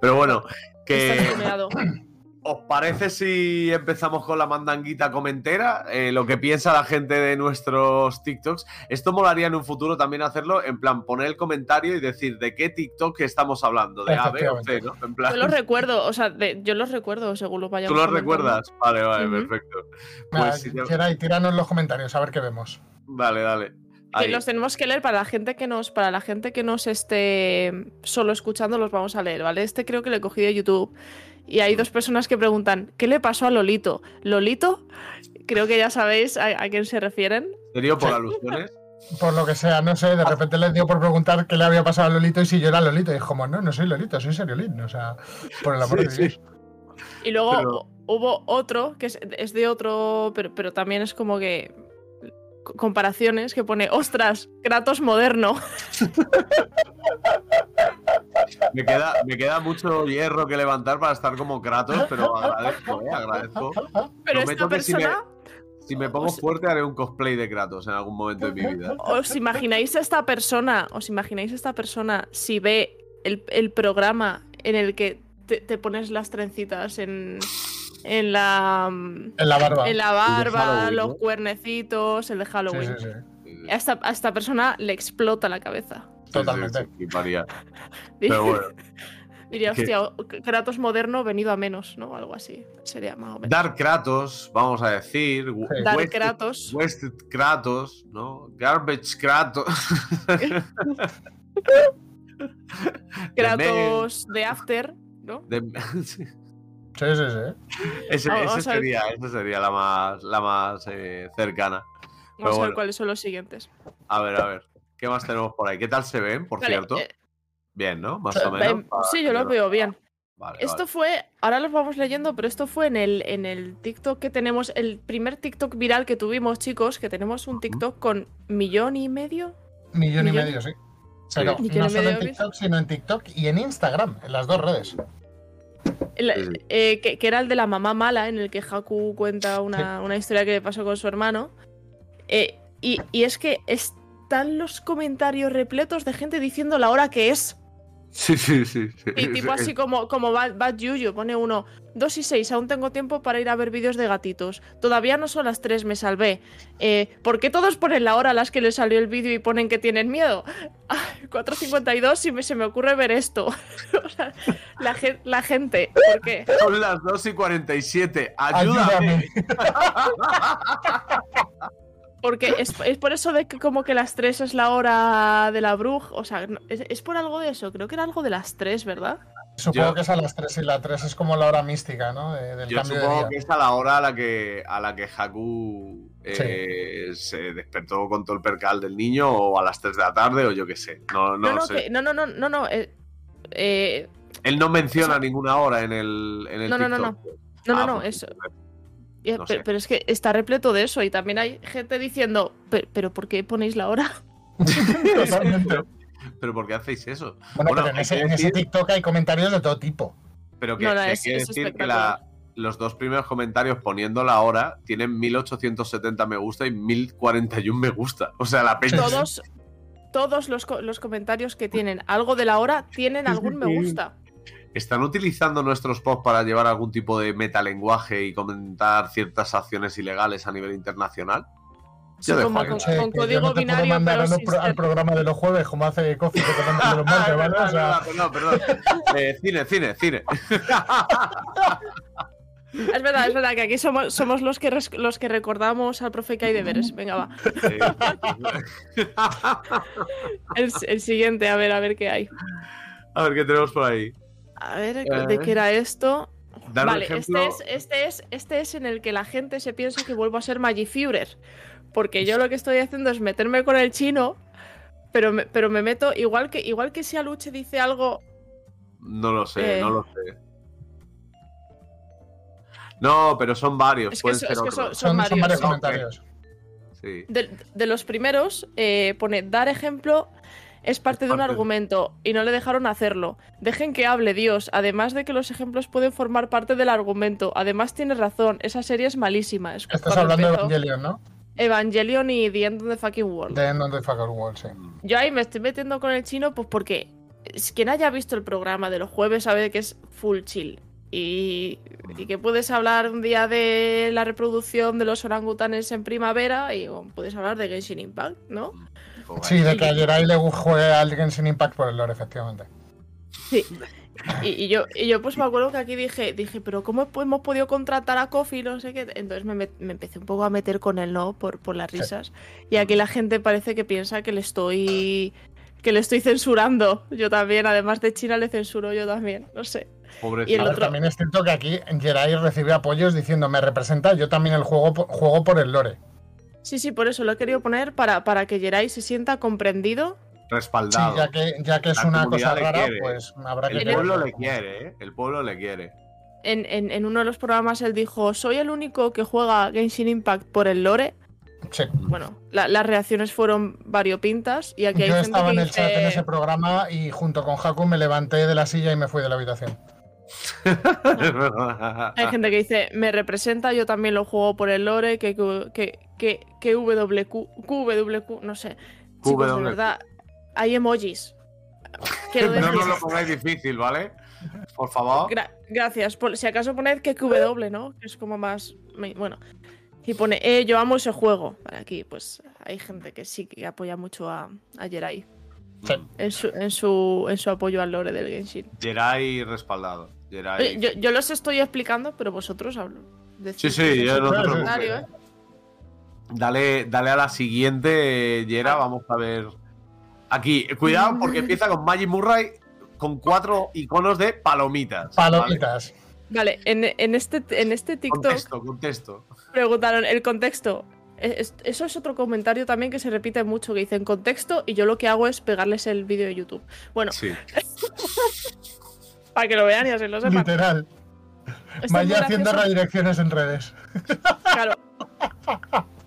Pero bueno, que. ¿Os parece si empezamos con la mandanguita comentera? Eh, lo que piensa la gente de nuestros TikToks. Esto molaría en un futuro también hacerlo, en plan, poner el comentario y decir de qué TikTok estamos hablando, de A, B o C, ¿no? En plan, Yo los recuerdo, o sea, de- yo los recuerdo según lo ¿tú vayamos lo comentando. recuerdas? Vale, vale, perfecto. Pues Geray, tíranos los comentarios a ver qué vemos. Dale, dale. Que Ahí. los tenemos que leer para la gente que nos, para la gente que nos esté solo escuchando, los vamos a leer, ¿vale? Este creo que le cogí de YouTube. Y hay dos personas que preguntan, ¿qué le pasó a Lolito? ¿Lolito? Creo que ya sabéis a, a quién se refieren. ¿Serio por alusiones? Por lo que sea, no sé, de repente les dio por preguntar qué le había pasado a Lolito y si yo era Lolito. Y dijo, como, no, no soy Lolito, soy Seriolín. O sea, por el amor Sí, de sí. Dios. Y luego Pero- hubo otro, que es, es de otro, pero, pero también es como que co- comparaciones que pone, ostras, Kratos moderno. Me queda, me queda mucho hierro que levantar para estar como Kratos, pero agradezco, ¿eh? Agradezco. Pero Prometo esta que si me- persona, Si me pongo fuerte, haré un cosplay de Kratos en algún momento de mi vida. ¿os imagináis a esta persona? ¿Os imagináis a esta persona si ve el, el programa en el que te, te pones las trencitas en, en la En la barba. en la barba, los ¿no? cuernecitos, el de Sí, Halloween? sí, sí. A, esta, a esta persona le explota la cabeza. Totalmente. Sí. Pero bueno. Diría, que- hostia, Kratos moderno venido a menos, ¿no? Algo así. Sería más o menos. Dark Kratos, vamos a decir. Sí. Dark Wasted- Kratos. Wasted Kratos, ¿no? Garbage Kratos. Kratos de After, ¿no? De- sí. Sí, sí, sí. Ese, ver. sería, esa sería la más, la más eh, cercana. Vamos a ver bueno. cuáles son los siguientes. A ver, a ver. ¿Qué más tenemos por ahí? ¿Qué tal se ven, por Vale, cierto? eh, Bien, ¿no? Más o menos. sí, yo los tener- veo bien. Vale, Esto vale. fue, ahora los vamos leyendo, pero esto fue en el, en el TikTok que tenemos, el primer TikTok viral que tuvimos, chicos, que tenemos un TikTok con millón y medio. Millón y medio, sí. Pero no solo en TikTok, sino en TikTok y en Instagram, en las dos redes. El- Sí, sí. eh, que, que era el de la mamá mala, en el que Haku cuenta una, una historia que le pasó con su hermano. Eh, y, y es que están los comentarios repletos de gente diciendo la hora que es. Sí, sí, sí. sí. Y tipo así como, como Bad, Bad Yuyu, pone uno, 2 y 6, aún tengo tiempo para ir a ver vídeos de gatitos. Todavía no son las 3, me salvé. Eh, ¿Por qué todos ponen la hora a las que les salió el vídeo y ponen que tienen miedo? Ay, 4.52 y me, se me ocurre ver esto. O sea, la, la gente, ¿por qué? Son las 2 y 47. Ayúdame. Ayúdame. Porque es, es por eso de que como que las 3 es la hora de la bruja. O sea, no- es, es por algo de eso. Creo que era algo de las 3, ¿verdad? Supongo Yo- que es a las 3 y la 3 es como la hora mística, ¿no? De- del Yo de supongo día. que es a la hora a la que, a la que Haku eh, se despertó con todo el percal del niño, o a las 3 de la tarde, o yo qué sé. No, no, No, no, sé. que- no, no, no, no, no, eh, eh, Él no menciona o sea- ninguna hora en el, en el No, no, no, no. No, no, Ah, no, pues, eso. Eh, no pero, sé. pero es que está repleto de eso y también hay gente diciendo, pero, pero ¿por qué ponéis la hora? Pero ¿por qué hacéis eso? Bueno, Bueno, pero en ese, en TikTok hay comentarios de todo tipo. Pero que No, hay es- que es decir que la- los dos primeros comentarios poniendo la hora tienen 1870 me gusta y 1041 me gusta. O sea, la peña. Todos, todos los, co- los comentarios que tienen algo de la hora tienen algún me gusta. ¿Están utilizando nuestros posts para llevar algún tipo de metalenguaje y comentar ciertas acciones ilegales a nivel internacional? Sí, Yo como con, yo código no te puedo binario, mandar pero pro- al programa de los jueves, como hace Coffee, que te manda de los Ah, martes, es ¿vale? verdad, O sea, es verdad, perdón, perdón. Eh, cine, cine, cine. Es verdad, es verdad que aquí somos, somos los, que res- los que recordamos al profe que hay deberes. Venga, va. El, el siguiente, a ver, a ver qué hay. a ver qué tenemos por ahí. A ver, Eh. ¿de qué era esto? Vale, ejemplo. este, es, este, es, este es en el que la gente se piensa que vuelvo a ser Magiführer. Porque yo lo que estoy haciendo es meterme con el chino, pero me, pero me meto, igual que, igual que si Aluche dice algo. No lo sé, Eh. no lo sé. No, pero son varios. Es que, pueden so- ser es que son, otros. son varios, varios comentarios. Sí. De, de los primeros, eh, pone dar ejemplo es parte de un argumento y no le dejaron hacerlo. Dejen que hable Dios, además de que los ejemplos pueden formar parte del argumento. Además tiene razón, esa serie es malísima. Es Estás hablando de Evangelion, ¿no? Evangelion y The End of the Fucking World. De End of the Fucker World, sí. Yo ahí me estoy metiendo con el chino, pues porque quien haya visto el programa de los jueves sabe que es full chill. Y, y que puedes hablar un día de la reproducción de los orangutanes en primavera y bueno, puedes hablar de Genshin Impact, ¿no? Pues Sí, de que ayer ahí le juegue a alguien sin Impact por el lore, efectivamente. Sí. Y, y yo, y yo pues me acuerdo que aquí dije, dije, pero ¿cómo hemos podido contratar a Kofi? No sé qué. Entonces me, met- me empecé un poco a meter con él, ¿no? Por, por las risas. Y aquí la gente parece que piensa que le estoy. que le estoy censurando. Yo también, además de China, le censuro yo también. No sé. Pobrecito. y el A otro- también es cierto que aquí Jerai recibe apoyos diciendo, me representa, yo también el juego, juego por el lore. Sí, sí, por eso lo he querido poner para, para que Jerai se sienta comprendido. Sí, Respaldado. ya que, ya que es La una cosa rara, quiere. pues habrá que El pueblo le quiere, ¿eh? El pueblo le quiere. En, en- en uno de los programas él dijo, soy el único que juega Genshin Impact por el lore. Sí. Bueno, la- las reacciones fueron variopintas y aquí hay Yo gente estaba que en el chat en ese programa y junto con Haku me levanté de la silla y me fui de la habitación. Hay gente que dice, me representa, yo también lo juego por el lore, que, que, que, que WQ, QWQ, no sé. Chicos, de QWQ. verdad, hay emojis. Quiero no nos lo pongáis difícil, ¿vale? Por favor. gra- gracias. Por- si acaso poned que QW, ¿no? Que es como más... Bueno. Y pone, eh, yo amo ese juego. Vale, aquí, pues, hay gente que sí que apoya mucho a, a Jerai. Sí. En su, en, su, en su apoyo al lore del Genshin. Jerai respaldado. Jerai. Oye, yo, yo los estoy explicando, pero vosotros hablo. Sí, sí, yo no te Dale, dale a la siguiente, Yera. Vamos a ver. Aquí, cuidado, porque empieza con Maggie Murray con cuatro iconos de palomitas. Palomitas. Vale, en, en este, en este. TikTok Contexto, contexto. preguntaron el contexto. Es- eso es otro comentario también que se repite mucho, que dicen contexto y yo lo que hago es pegarles el vídeo de YouTube. Bueno, Sí. para que lo vean y así lo sepan. Literal. Vaya haciendo redirecciones en redes. Claro.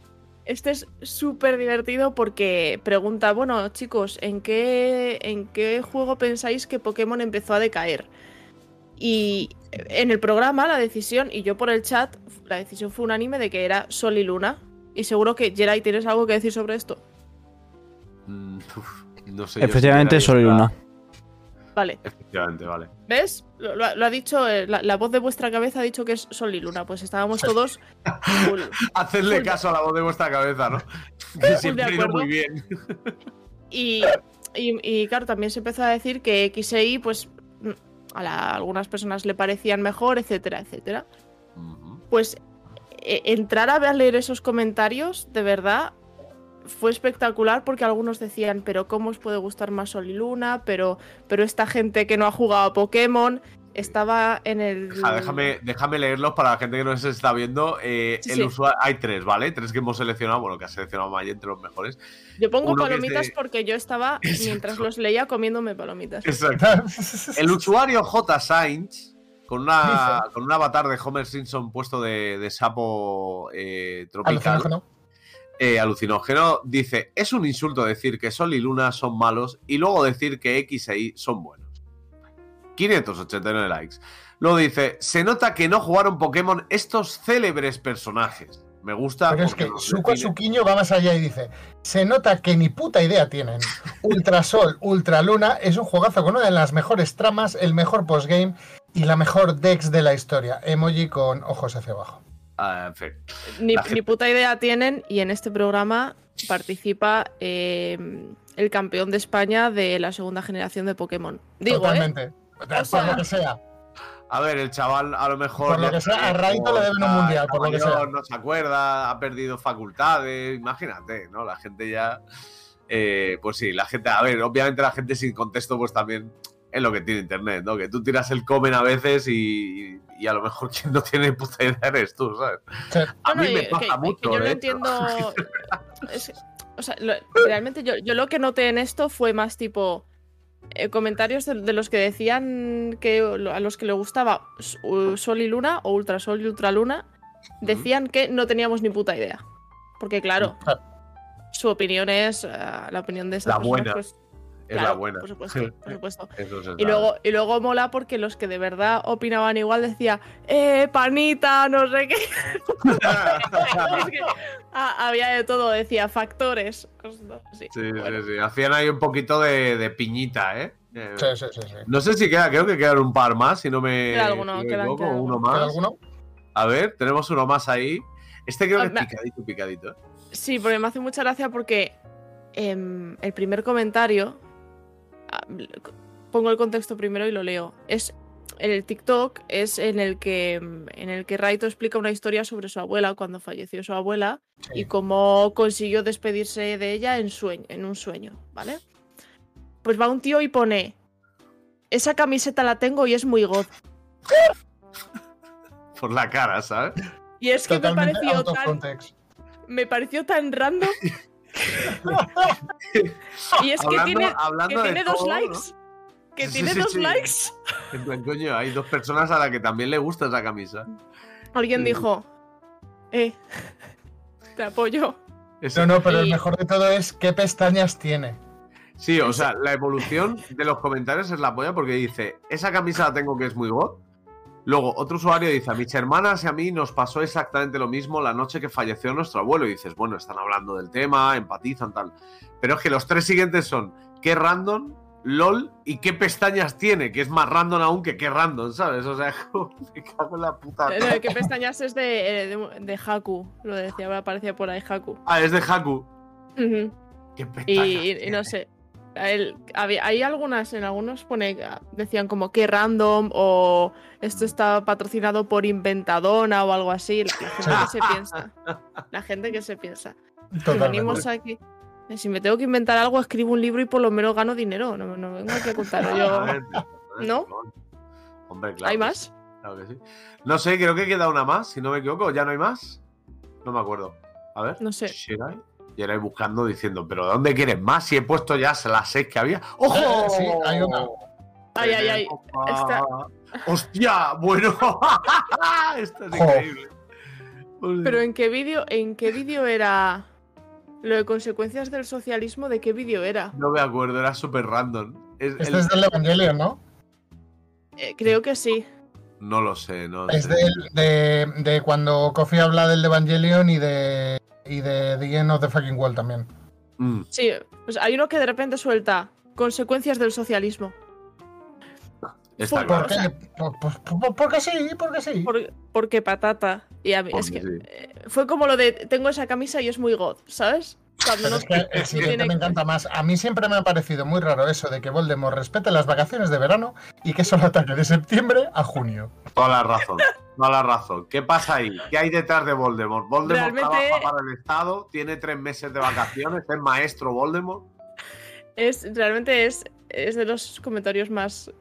Este es súper divertido porque pregunta, bueno, chicos, ¿en qué, ¿en qué juego pensáis que Pokémon empezó a decaer? Y en el programa la decisión, y yo por el chat, la decisión fue unánime de que era Sol y Luna. Y seguro que Jerai, ¿tienes algo que decir sobre esto? Mm, uf, no sé. si Efectivamente, Sol y Luna. Vale, Efectivamente, vale. ¿ves? Lo, lo ha- lo ha dicho, eh, la, la voz de vuestra cabeza ha dicho que es Sol y Luna. Pues estábamos todos full. Hacedle Full de- caso a la voz de vuestra cabeza, ¿no? Que de siempre ha ido muy bien. Y, Y, y, claro, también se empezó a decir que X e Y, pues mm, a la- algunas personas le parecían mejor, etcétera, etcétera. Pues eh, entrar a ver leer esos comentarios, de verdad, fue espectacular porque algunos decían, pero ¿cómo os puede gustar más Sol y Luna? Pero, pero esta gente que no ha jugado a Pokémon estaba en el... Deja- déjame, déjame leerlos para la gente que no se está viendo. Eh, Sí, el sí. usuario, hay tres, ¿vale? Tres que hemos seleccionado, bueno, que ha seleccionado Maya entre los mejores. Yo pongo uno palomitas de- porque yo estaba, mientras los leía, comiéndome palomitas. Exacto. El usuario J. Sainz, con, una, con un avatar de Homer Simpson puesto de, de sapo eh, tropical, Alucinógeno. Eh, alucinógeno, dice: Es un insulto decir que Sol y Luna son malos y luego decir que X e Y son buenos. 589 likes. Luego dice: Se nota que no jugaron Pokémon estos célebres personajes. Me gusta. Pero es que Suco. Suquiño va más allá y dice: Se nota que ni puta idea tienen. Ultrasol, Ultraluna es un juegazo con una de las mejores tramas, el mejor postgame y la mejor dex de la historia. Emoji con ojos hacia abajo. Ah, en fin. Ni, La gente- ni puta idea tienen y en este programa participa eh, el campeón de España de la segunda generación de Pokémon. Digo, ¿eh? Totalmente. Por sea- lo que sea. A ver, el chaval a lo mejor. Por lo que sea, a Raito le deben un mundial, por lo que sea. No se acuerda, ha perdido facultades. Imagínate, ¿no? La gente ya. eh, pues sí, la gente. A ver, obviamente la gente sin contexto, pues también es lo que tiene internet, ¿no? Que tú tiras el comen a veces y, y a lo mejor quien no tiene puta idea eres tú, ¿sabes? A No, mí no, me pasa que, mucho. yo no hecho. entiendo. o sea, lo- realmente yo, yo lo que noté en esto fue más tipo eh, comentarios de, de los que decían que lo- a los que le gustaba Sol y Luna o Ultrasol y Ultraluna decían que no teníamos ni puta idea. Porque claro, su opinión es eh, la opinión de esa La persona, buena. pues, Es claro, la buena. Por supuesto, por supuesto. Eso se Y luego, y luego mola porque los que de verdad opinaban igual decía, eh, panita, no sé qué. Es que, ah, había de todo, decía factores. cosas así. Sí, Bueno, sí, sí. Hacían ahí un poquito de, de piñita, ¿eh? Eh, Sí, sí, sí. sí. No sé si queda, creo que quedan un par más, si no me. Queda alguno, quedan- equivoco, queda uno más. ¿Queda alguno? A ver, tenemos uno más ahí. Este creo Ah, que es picadito, picadito. ¿eh? Sí, porque me hace mucha gracia porque em, el primer comentario, pongo el contexto primero y lo leo. Es el TikTok es en el que en el que Raito explica una historia sobre su abuela cuando falleció su abuela y cómo consiguió despedirse de ella en sueño, en un sueño, ¿vale? Pues va un tío y pone esa camiseta la tengo y es muy god. Por la cara, ¿sabes? Y es que me pareció tan me pareció tan random. y es que hablando tiene, hablando que tiene dos todo, ¿no? likes. Que Sí, tiene sí, dos sí. likes. En plan, coño, hay dos personas a las que también le gusta esa camisa. Alguien Sí. dijo, eh, te apoyo. No, no, pero el mejor de todo es qué pestañas tiene. Sí, o sea, la evolución de los comentarios es la polla porque dice, esa camisa la tengo que es muy god. Luego, otro usuario dice, a mis hermanas y a mí nos pasó exactamente lo mismo la noche que falleció nuestro abuelo. Y dices, bueno, están hablando del tema, empatizan, tal. Pero es que los tres siguientes son, qué random, lol y qué pestañas tiene, que es más random aún que qué random, ¿sabes? O sea, me cago en la puta. Eh, Lo de que pestañas es de, eh, de, de Haku. Lo decía, aparecía por ahí Haku. Ah, es de Haku. Qué pestañas y- no sé. Hay algunas, en algunos pone, decían como que random o esto está patrocinado por Inventadona o algo así. La, la gente que se piensa. La gente que se piensa. Totalmente. Venimos aquí. Si me tengo que inventar algo, escribo un libro y por lo menos gano dinero. No, no vengo aquí a contar yo. ¿No? Hombre, claro. ¿Hay más? Claro que sí. No sé, creo que queda una más, si no me equivoco. ¿Ya no hay más? No me acuerdo. A ver. No sé. Shirai. Y ahora buscando diciendo, ¿pero dónde quieres más? Si he puesto ya las seis que había. ¡Ojo! Sí, hay una. Ay, ay, ay. Esta- ¡Hostia! Bueno. Esto es increíble. Pero en qué vídeo, en qué vídeo era lo de consecuencias del socialismo, ¿de qué vídeo era? No me acuerdo, era súper random. Es- Este el- es del Evangelion, ¿no? Eh, creo que sí. No lo sé, no Es sé. del- de, de cuando Kofi habla del Evangelion y de, y de The End of the Fucking World también. Mm, Sí, pues hay uno que de repente suelta consecuencias del socialismo. está Por- claro. ¿Por qué? Por- por- por- porque sí, porque sí. Por- porque patata. Y a mí, es que sí. eh, fue como lo de tengo esa camisa y es muy god, ¿sabes? Cuando es que el siguiente tiene- me encanta más. A mí siempre me ha parecido muy raro eso de que Voldemort respete las vacaciones de verano y que solo ataque de septiembre a junio. Toda la razón. Toda la razón. ¿Qué pasa ahí? ¿Qué hay detrás de Voldemort? Voldemort Realmente- trabaja para el Estado, tiene tres meses de vacaciones, es maestro Voldemort. Es, realmente es, es de los comentarios más eh,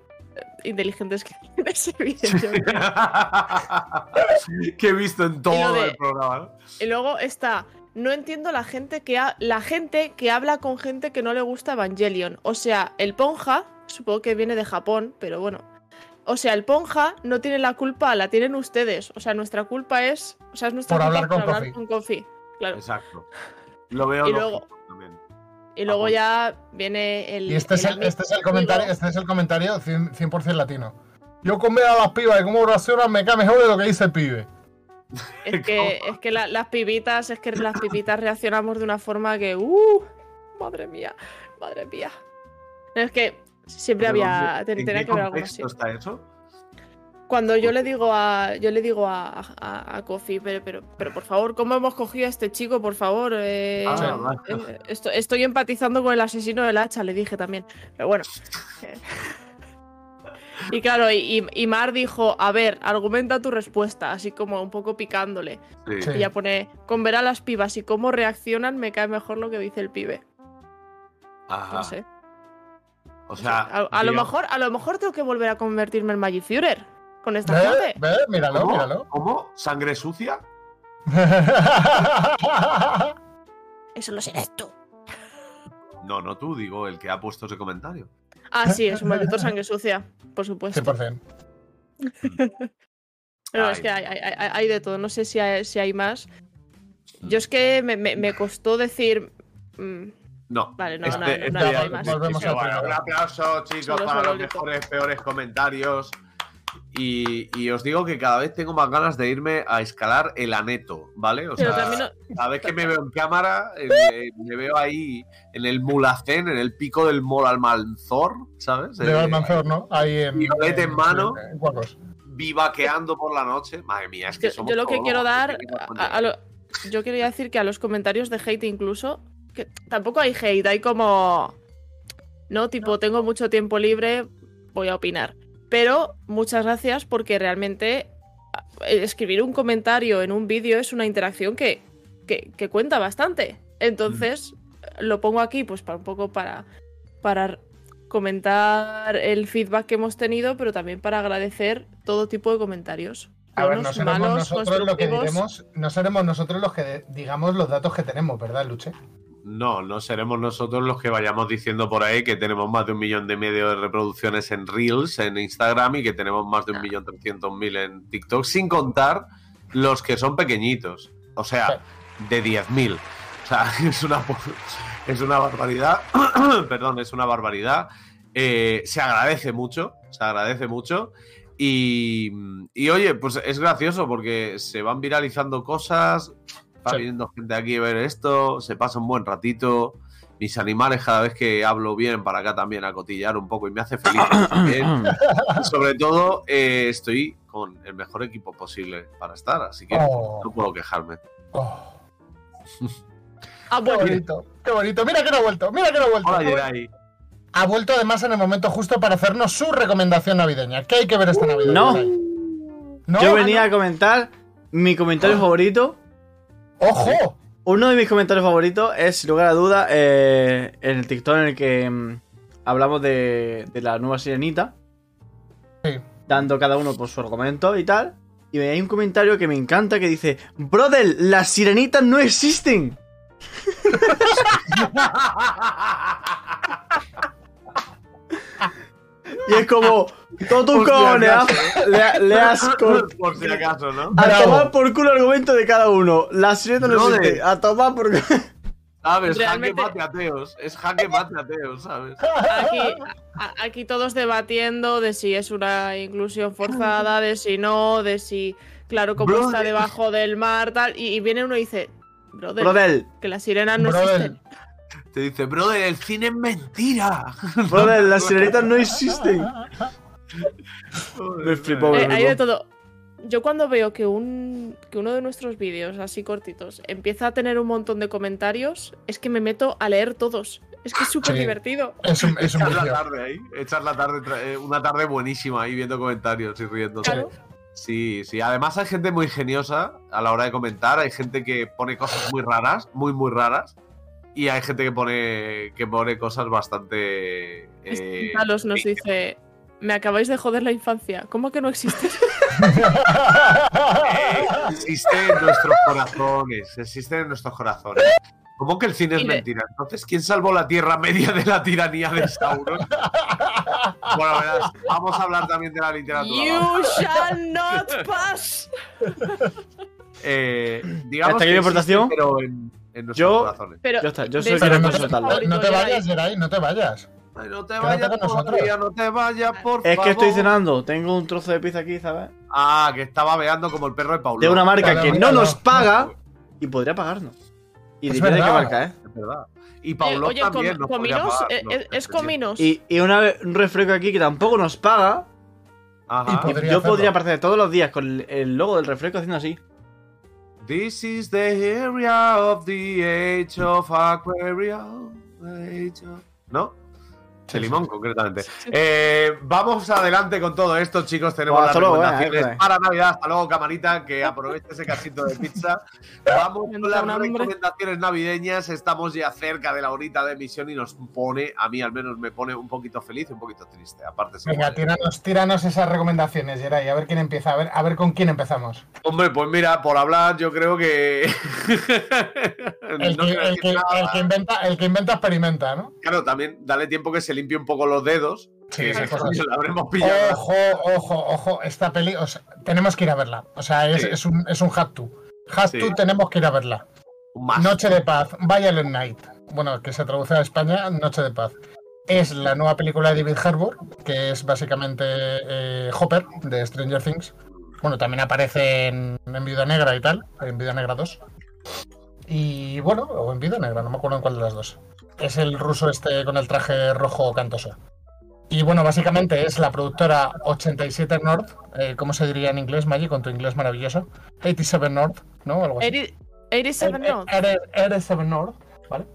inteligentes que ese creo. que he visto en todo de- el programa. ¿no? Y luego está, no entiendo la gente que ha- la gente que habla con gente que no le gusta Evangelion. O sea, el Ponja, supongo que viene de Japón, pero bueno. O sea, el Ponja no tiene la culpa, la tienen ustedes. O sea, nuestra culpa es, o sea, es nuestra Por culpa hablar con por hablar con Kofi. Claro. Exacto. Lo veo Y luego- también. Y luego ya viene el Y este es el, este es el amigo. comentario, este es el comentario 100%, 100% latino. Yo con ver a las pibas y cómo reaccionan me cae mejor de lo que dice el pibe. Es que, es que la- las pibitas, es que las pibitas reaccionamos de una forma que. ¡Uh! Madre mía, madre mía. Es que siempre Pero había. ¿en ten- qué Tenía que algo así. está eso? Cuando yo le digo a. Yo le digo a, a, a Kofi, pero, pero, pero por favor, ¿cómo hemos cogido a este chico? Por favor. eh, Ah, eh, esto- estoy empatizando con el asesino del hacha, le dije también. Pero bueno. Y claro, y, Mar dijo, a ver, argumenta tu respuesta, así como un poco picándole. Sí. Y ya pone, con ver a las pibas y cómo reaccionan, me cae mejor lo que dice el pibe. Ajá. No sé. O sea, A, a lo mejor, a lo mejor tengo que volver a convertirme en Magic Führer con esta ¿Ve? gente. ¿Ve? Míralo, ¿cómo? míralo. ¿Cómo? ¿Sangre sucia? Eso lo serás tú. No, no tú, digo el que ha puesto ese comentario. Ah, sí, es un maldito sangre sucia, por supuesto. 100%. Pero Ay. es que hay, hay- hay- hay de todo, no sé si hay, si hay más. Yo es que me, me- me costó decir. mm, No. Vale, no, Este- no, no, este no, no ya- hay más. Un aplauso, chicos, Solo para los mejores, peores comentarios. Y, y os digo que cada vez tengo más ganas de irme a escalar el aneto, ¿vale? O Pero sea, no- cada vez que me veo en cámara, eh, me veo ahí en el Mulacén, en el pico del Molalmanzor, ¿sabes? De Eh, Almanzor, ¿no? Ahí en. Violeta en mano. En vivaqueando por la noche. Madre mía, es que yo, somos yo lo que quiero dar. ¿qué quieres a- a lo- yo quería decir que a los comentarios de hate incluso. Que tampoco hay hate, hay como. No, tipo, tengo mucho tiempo libre, voy a opinar. Pero muchas gracias porque realmente eh, escribir un comentario en un vídeo es una interacción que, que, que cuenta bastante. Entonces, lo pongo aquí pues para un poco para, para comentar el feedback que hemos tenido, pero también para agradecer todo tipo de comentarios. A ver, no Buenos, seremos malos, nosotros lo que diremos, no seremos nosotros los que digamos los datos que tenemos, ¿verdad, Luche? No, no seremos nosotros los que vayamos diciendo por ahí que tenemos más de un millón de medio de reproducciones en Reels, en Instagram y que tenemos más de un millón trescientos mil en TikTok, sin contar los que son pequeñitos, o sea, de 10.000. O sea, es una, es una barbaridad. Perdón, es una barbaridad. Eh, se agradece mucho, se agradece mucho. Y, y, oye, pues es gracioso porque se van viralizando cosas, va Sí. viniendo gente aquí a ver esto, se pasa un buen ratito. Mis animales cada vez que hablo bien para acá también a cotillar un poco y me hace feliz también. Sobre todo eh, estoy con el mejor equipo posible para estar, así que Oh. no puedo quejarme. Oh, Ah, qué bonito, qué bonito. Mira que no ha vuelto, mira que no ha vuelto. Hola. Ha vuelto además en el momento justo para hacernos su recomendación navideña. ¿Qué hay que ver esta Navidad? No. Yo Ah, venía a comentar mi comentario favorito. ¡Ojo! Uno de mis comentarios favoritos es, sin lugar a duda, eh, en el TikTok en el que mm, hablamos de, de la nueva sirenita. Sí. Dando cada uno por su argumento y tal. Y hay un comentario que me encanta que dice: Brother, las sirenitas no existen. Y es como, todos tus cojones, ¿ah? le, le has Por si acaso, ¿no? A Bravo. tomar por culo el argumento de cada uno. Las sirenitas no Brother. existen. A tomar por culo. ¿Sabes? Realmente- Jaque mate ateos. Es jaque mate ateos, ¿sabes? aquí, a- aquí todos debatiendo de si es una inclusión forzada, de si no, de si, claro, como Brother. está debajo del mar, tal. Y, y viene uno y dice, brother, Brother, que las sirenas no Brother. existen. Te dice, brother, el cine es mentira. brother, las sirenitas no existen. Me flipó, me Eh, hay de flipó. todo. yo cuando veo que, un, que uno de nuestros vídeos así cortitos empieza a tener un montón de comentarios, es que me meto a leer todos. Es que es súper Sí. divertido. Es un, es un Echar la tarde ahí, echar la tarde, eh, una tarde buenísima ahí viendo comentarios y riéndose. Claro. Sí, sí. Además hay gente muy ingeniosa a la hora de comentar. Hay gente que pone cosas muy raras, muy, muy raras. Y hay gente que pone, que pone cosas bastante... eh, Carlos nos dice, me acabáis de joder la infancia. ¿Cómo que no existe? eh, existe en nuestros corazones. Existe en nuestros corazones. ¿Cómo que el cine es mentira? Entonces, ¿quién salvó la Tierra Media de la tiranía de Sauron? bueno, verás, vamos a hablar también de la literatura. you shall not pass. Eh, digamos Hasta aquí que existe, pero en, en nuestros Yo- corazones. Pero Ya está, yo soy Pero no te, no te vayas, Geray, no te vayas. Ay, no te vayas todavía, no te vayas, por Es favor. que estoy cenando, tengo un trozo de pizza aquí, ¿sabes? Ah, que estaba veando como el perro de Paulo. De una marca Claro, que no nos paga y podría pagarnos. Y Es diré de qué marca, ¿eh? Es verdad. Y Eh, Paulo oye, también com- nos podría cominos, pagar, eh, no, eh, es dependiendo. cominos. Y, y una vez- un refresco aquí que tampoco nos paga. Ajá. Y y Podría yo hacerlo. podría aparecer todos los días con el, el logo del refresco haciendo así. This is the area of the age of Aquarius. Age of- ¿No? De limón, concretamente. Eh, vamos adelante con todo esto, chicos. Tenemos Bueno, las luego, recomendaciones eh, para Navidad. Hasta luego, camarita, que aproveche ese casito de pizza. Vamos con las recomendaciones navideñas. Estamos ya cerca de la horita de emisión y nos pone, a mí al menos me pone un poquito feliz y un poquito triste. Aparte. Venga, tíranos, tíranos esas recomendaciones, Geray. A ver quién empieza. A ver, a ver con quién empezamos. Hombre, pues mira, por hablar, yo creo que. El que inventa, el que inventa experimenta, ¿no? Claro, también dale tiempo que se limpie un poco los dedos. Sí, que la habremos pillado. Ojo, ojo, ojo. Esta peli, o sea, tenemos que ir a verla. O sea, es, Sí. es un, es un hat to. Sí. to, tenemos que ir a verla. Más. Noche de Paz, Violent Night. Bueno, que se traduce a España, Noche de Paz. Es la nueva película de David Harbour, que es básicamente eh, Hopper de Stranger Things. Bueno, también aparece en, en Viuda Negra y tal, en Viuda Negra 2. Y bueno, o en Viuda Negra, no me acuerdo en cuál de las dos. Es el ruso este con el traje rojo cantoso. Y bueno, básicamente es la productora 87 North, eh, ¿cómo se diría en inglés, Maggie, con tu inglés maravilloso? 87 North, ¿no? Algo así. 80 87 no. R7 North, ¿vale?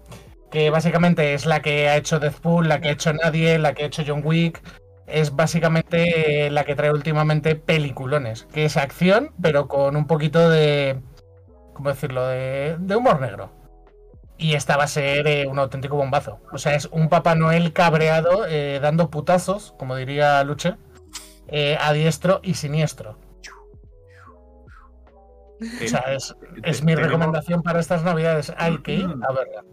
Que básicamente es la que ha hecho Deathpool, la que ha hecho Nadie, la que ha hecho John Wick. Es básicamente eh, la que trae últimamente peliculones, que es acción, pero con un poquito de. ¿Cómo decirlo? De, de humor negro. Y esta va a ser eh, un auténtico bombazo. O sea, es un Papá Noel cabreado, eh, dando putazos, como diría Luche, eh, a diestro y siniestro. O sea, es, es mi recomendación para estas navidades. Hay que ir a verla.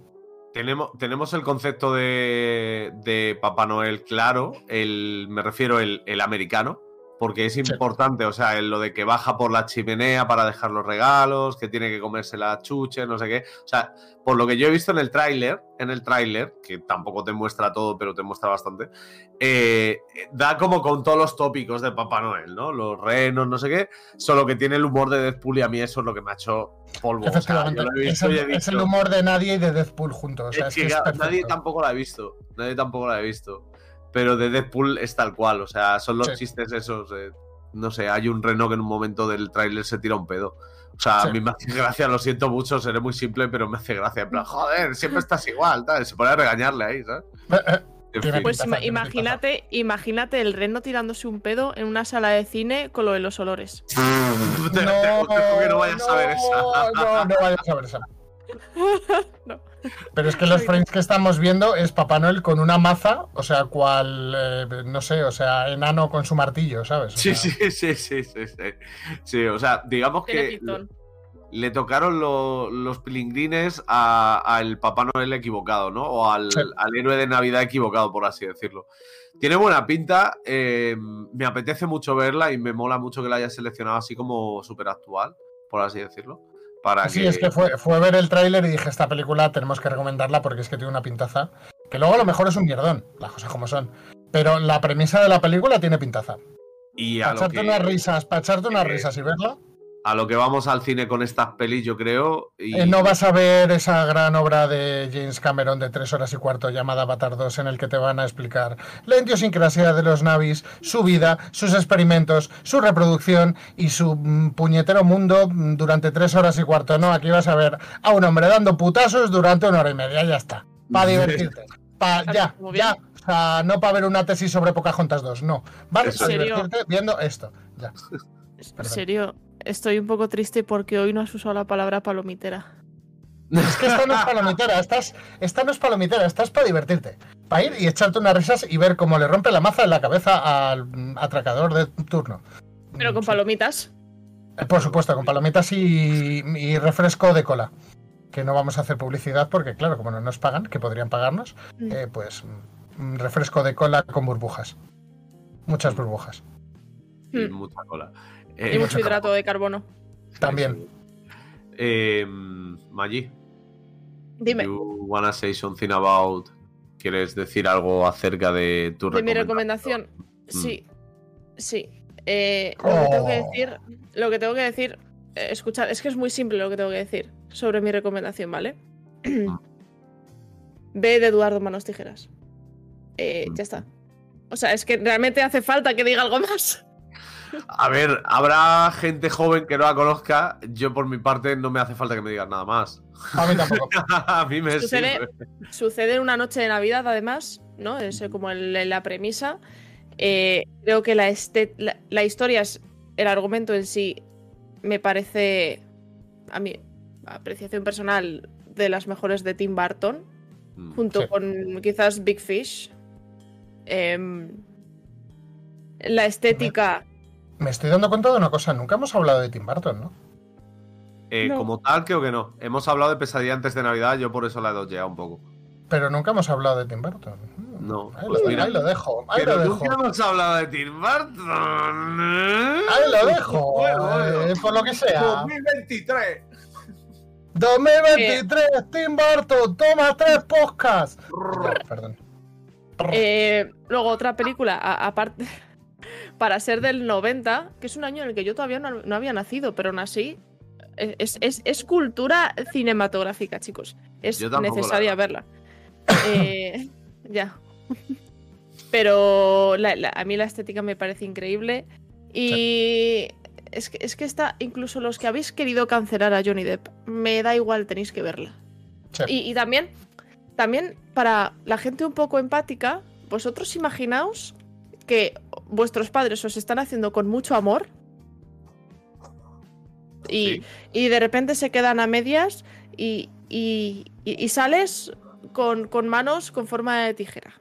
Tenemos, tenemos el concepto de, de Papá Noel claro, el, me refiero el, el americano, porque es importante, o sea, en lo de que baja por la chimenea para dejar los regalos, que tiene que comerse la chuche, no sé qué. O sea, por lo que yo he visto en el tráiler, en el tráiler, que tampoco te muestra todo, pero te muestra bastante, eh, da como con todos los tópicos de Papá Noel, ¿no? Los renos, no sé qué, solo que tiene el humor de Deadpool y a mí eso es lo que me ha hecho polvo. O sea, yo lo he es, visto y el, he es el dicho- humor de nadie y de Deathpool juntos. O sea, es es que, que es claro, nadie tampoco la ha visto. Nadie tampoco la ha visto. Pero de Deadpool es tal cual. O sea, son los Sí. chistes esos. eh, no sé, hay un reno que en un momento del tráiler se tira un pedo. O sea, Sí. a mí me hace gracia, lo siento mucho, seré muy simple, pero me hace gracia. En plan, joder, siempre estás igual, tal. Se pone a regañarle ahí, ¿sabes? Pues ima- imagínate, imagínate el reno tirándose un pedo en una sala de cine con lo de los olores. Aconsejo que no vayas a ver esa. No, no vayas a ver esa. No. Pero es que los frames que estamos viendo es Papá Noel con una maza, o sea, cual, eh, no sé, o sea, enano con su martillo, ¿sabes? O Sí, sea, sí, sí, sí, sí, sí. Sí, o sea, digamos que le tocaron lo- los pilingrines a- al Papá Noel equivocado, ¿no? O al, Sí. al héroe de Navidad equivocado, por así decirlo. Tiene buena pinta, eh, me apetece mucho verla y me mola mucho que la haya seleccionado así como súper actual, por así decirlo. Para Sí, que... es que fue, fue ver el tráiler y dije, esta película tenemos que recomendarla porque es que tiene una pintaza. Que luego a lo mejor es un mierdón, las cosas como son. Pero la premisa de la película tiene pintaza. Y a Para echarte que- unas risas, para echarte unas Eh, risas y verla. A lo que vamos al cine con estas pelis, yo creo. Y... Eh, no vas a ver esa gran obra de James Cameron de tres horas y cuarto llamada Avatar 2 en el que te van a explicar la idiosincrasia de los navis, su vida, sus experimentos, su reproducción y su mm, puñetero mundo mm, durante tres horas y cuarto. No, aquí vas a ver a un hombre dando putazos durante una hora y media, ya está. Para divertirte. Pa, ya, ya. O sea, no para ver una tesis sobre Pocahontas 2, no. Vas a es. divertirte viendo esto. Ya. En serio, estoy un poco triste porque hoy no has usado la palabra palomitera. Es que esta no es palomitera, estás, esta no es palomitera, estás para divertirte. Para ir y echarte unas risas y ver cómo le rompe la maza en la cabeza al atracador de turno. Pero con palomitas. Eh, Por supuesto, con palomitas y, y refresco de cola. Que no vamos a hacer publicidad porque, claro, como no nos pagan, que podrían pagarnos, Mm. eh, pues mm, refresco de cola con burbujas. Muchas burbujas. y Mm. mucha cola. Y Eh, mucho hidrato de carbono. También. Eh, Maggi, Dime, you wanna say something about... ¿Quieres decir algo acerca de tu de mi recomendación. Mm. Sí, sí. Eh, lo que tengo que Oh. decir, lo que tengo que decir, eh, escuchad, es que es muy simple lo que tengo que decir sobre mi recomendación, ¿vale? Ve de Eduardo Manos Tijeras. Eh, Mm. ya está. O sea, es que realmente hace falta que diga algo más. A ver, habrá gente joven que no la conozca. Yo, por mi parte, no me hace falta que me digas nada más. A mí tampoco. A mí me Sucede- sirve. Sucede en una noche de Navidad, además, ¿no? Es eh, como el- la premisa. Eh, creo que la, este- la, la historia, es, el argumento en sí, me parece, a mi apreciación personal, de las mejores de Tim Burton, Mm. junto Sí. con quizás Big Fish. Em, la estética. Me estoy dando cuenta de una cosa, nunca hemos hablado de Tim Burton, ¿no? Eh, No. Como tal, creo que no. Hemos hablado de pesadilla antes de Navidad, yo por eso la he doseado un poco. Pero nunca hemos hablado de Tim Burton. No, Ahí, pues lo, mira. ahí lo dejo, ahí Pero lo dejo. nunca hemos hablado de Tim Burton. ¿eh? Ahí lo dejo, Bueno, bueno. eh, por lo que sea. 2023. 2023, Tim Burton, toma tres podcasts. Perdón. Eh, luego otra película, aparte, para ser del 90, que es un año en el que yo todavía no, no había nacido, pero aún así eh, es, es- es cultura cinematográfica, chicos. Es necesaria verla. Eh, ya. Pero la- la- a mí la estética me parece increíble. Y es, que, es que está, incluso los que habéis querido cancelar a Johnny Depp, me da igual, tenéis que verla. Sí. Y, y también, también para la gente un poco empática, vosotros imaginaos que vuestros padres os están haciendo con mucho amor y, Sí. y de repente se quedan a medias y, y- y- y sales con, con manos con forma de tijera.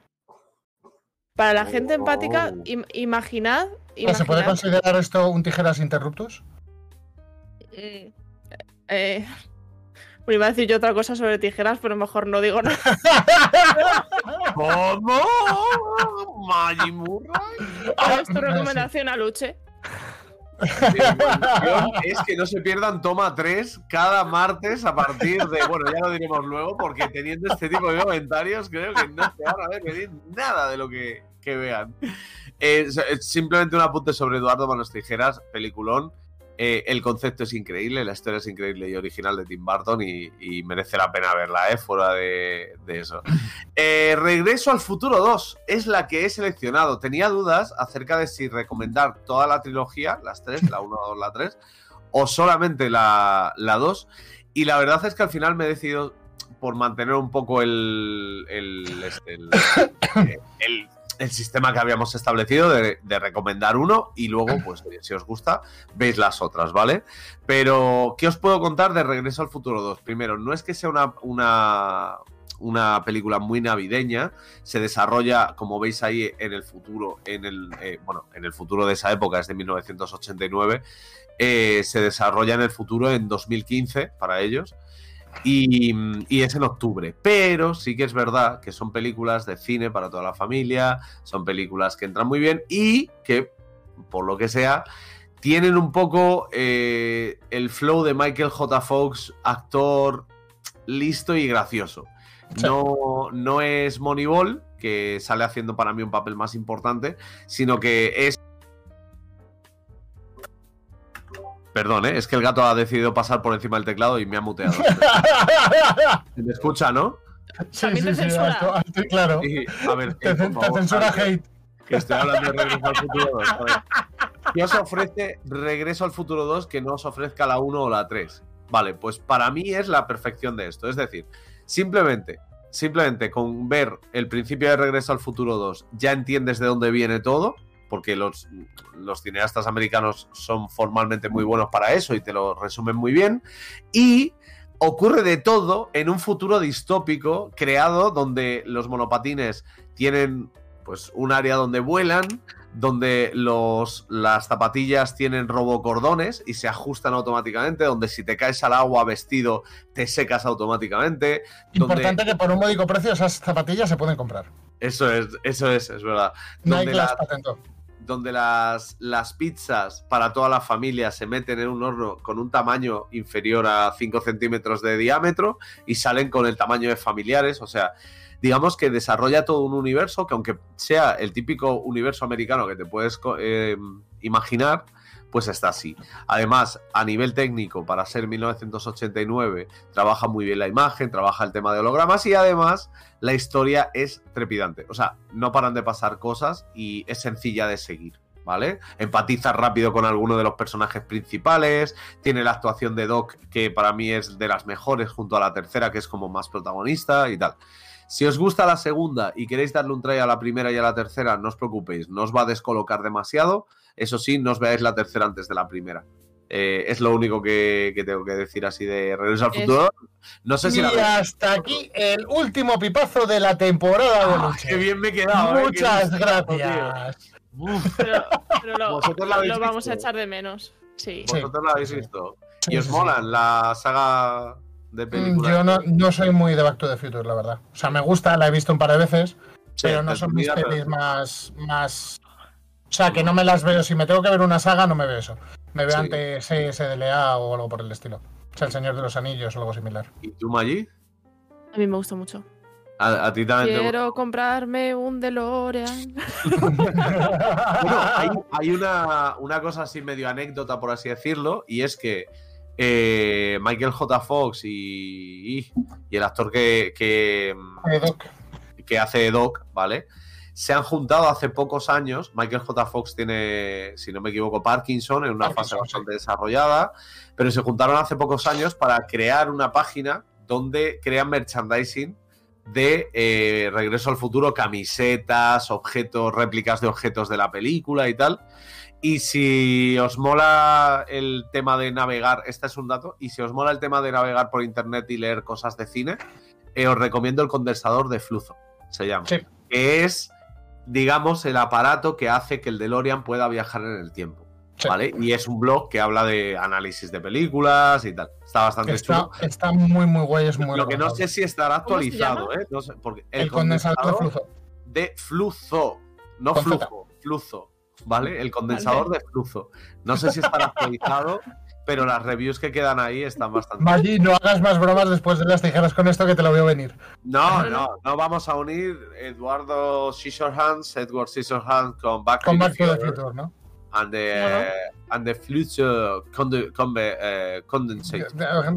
Para la gente empática, im- imaginad, ¿No ¿Se puede imaginad, considerar esto un tijeras interruptus? eh, bueno, iba a decir yo otra cosa sobre tijeras, pero mejor no digo nada. ¿Cómo? Maggi Murray. ¿Cuál es tu recomendación, Aluche? Mi recomendación es que no se pierdan Toma 3 cada martes a partir de. Bueno, ya lo diremos luego, porque teniendo este tipo de comentarios, creo que no se van a ver venir nada de lo que, que vean. Eh, eh, simplemente un apunte sobre Eduardo Manos Tijeras, peliculón. Eh, el concepto es increíble, la historia es increíble y original de Tim Burton y, y merece la pena verla, ¿eh? fuera de, de eso. Eh, Regreso al futuro 2 es la que he seleccionado. Tenía dudas acerca de si recomendar toda la trilogía, las tres, la 1, la 2, la 3, o solamente la, la 2. Y la verdad es que al final me he decidido por mantener un poco el, el, este, el- eh, el- el sistema que habíamos establecido de, recomendar uno y luego, pues si os gusta, veis las otras, ¿vale? Pero, ¿qué os puedo contar de Regreso al Futuro 2? Primero, no es que sea una, una, una película muy navideña, se desarrolla, como veis ahí, en el futuro, en el, eh, bueno, en el futuro de esa época, es de 1989, eh, se desarrolla en el futuro en 2015 para ellos. Y, y es en octubre. Pero sí que es verdad que son películas de cine para toda la familia, son películas que entran muy bien y que, por lo que sea, tienen un poco eh, el flow de Michael J. Fox, actor listo y gracioso. No, no es Moneyball, que sale haciendo para mí un papel más importante, sino que es Perdón, ¿eh? es que el gato ha decidido pasar por encima del teclado y me ha muteado. ¿Me escucha, no? Sí, sí, te sí, censura. alto, alto y claro. Y, a ver, Te, eh, te favor, censura hate. Que estoy hablando de Regreso al Futuro 2. a ver. ¿Qué os ofrece Regreso al Futuro 2 que no os ofrezca la 1 o la 3? Vale, pues para mí es la perfección de esto. Es decir, simplemente, simplemente con ver el principio de Regreso al Futuro 2 ya entiendes de dónde viene todo, porque los, los cineastas americanos son formalmente muy buenos para eso y te lo resumen muy bien. Y ocurre de todo en un futuro distópico creado donde los monopatines tienen pues un área donde vuelan, donde los, las zapatillas tienen robocordones y se ajustan automáticamente, donde si te caes al agua vestido te secas automáticamente. donde- Importante que por un módico precio esas zapatillas se pueden comprar. Eso es, eso es, es verdad. Donde, la-. Donde las, las pizzas para toda la familia se meten en un horno con un tamaño inferior a 5 centímetros de diámetro y salen con el tamaño de familiares. O sea, digamos que desarrolla todo un universo que aunque sea el típico universo americano que te puedes eh, imaginar, pues está así. Además, a nivel técnico, para ser 1989, trabaja muy bien la imagen, trabaja el tema de hologramas y además la historia es trepidante. O sea, no paran de pasar cosas y es sencilla de seguir. ¿Vale? Empatiza rápido con alguno de los personajes principales. Tiene la actuación de Doc, que para mí es de las mejores, junto a la tercera, que es como más protagonista y tal. Si os gusta la segunda y queréis darle un try a la primera y a la tercera, no os preocupéis, no os va a descolocar demasiado. Eso sí, no os veáis la tercera antes de la primera. Eh, es lo único que, que tengo que decir así de Regreso al Futuro. No sé si Y la hasta aquí el último pipazo de la temporada de Ah, qué bien me he quedado. eh, Muchas gracias. Uf, Pero, pero lo, ¿Vosotros la lo- habéis lo vamos a visto? echar de menos. Sí. Sí. vosotros la habéis visto. ¿Y os molan la saga de Mm, películas? Yo no, no soy muy de Back to the Future, la verdad. O sea, me gusta, la he visto un par de veces, Sí, pero no son mis pelis más, más. O sea, que no me las veo. Si me tengo que ver una saga, no me veo eso. Me veo Sí. ante SDLA o algo por el estilo. O sea, El Señor de los Anillos o algo similar. ¿Y tú, Maggi? A mí me gusta mucho. A, a ti también te Quiero comprarme un DeLorean. Bueno, hay, hay una, una cosa así medio anécdota, por así decirlo, y es que eh, Michael J. Fox y, y- y el actor que, que, Doc, que hace Doc, ¿vale? Se han juntado hace pocos años. Michael J. Fox tiene, si no me equivoco, Parkinson en una fase bastante desarrollada, pero se juntaron hace pocos años para crear una página donde crean merchandising de eh, Regreso al Futuro, camisetas, objetos, réplicas de objetos de la película y tal. Y si os mola el tema de navegar, este es un dato, y si os mola el tema de navegar por internet y leer cosas de cine, eh, os recomiendo el condensador de flujo, se llama. Sí. Que es, digamos, el aparato que hace que el DeLorean pueda viajar en el tiempo. Sí. ¿Vale? Y es un blog que habla de análisis de películas y tal. Está bastante está, chulo. está muy, muy guay. Es muy Lo que no sé si estará ¿Cómo se actualizado, ¿eh? No sé, porque El, condensador de flujo. de flujo, no Con Z. flujo, flujo, ¿vale? El condensador de flujo. No sé si estará actualizado, pero las reviews que quedan ahí están bastante. Maggi, no hagas más bromas después de las tijeras con esto que te lo veo venir. No, no, no vamos a unir Eduardo Scissorhands, Edward Scissorhands con Back Con to Back the to the Future ¿no? and the, and the future conde- conde- eh, condensate.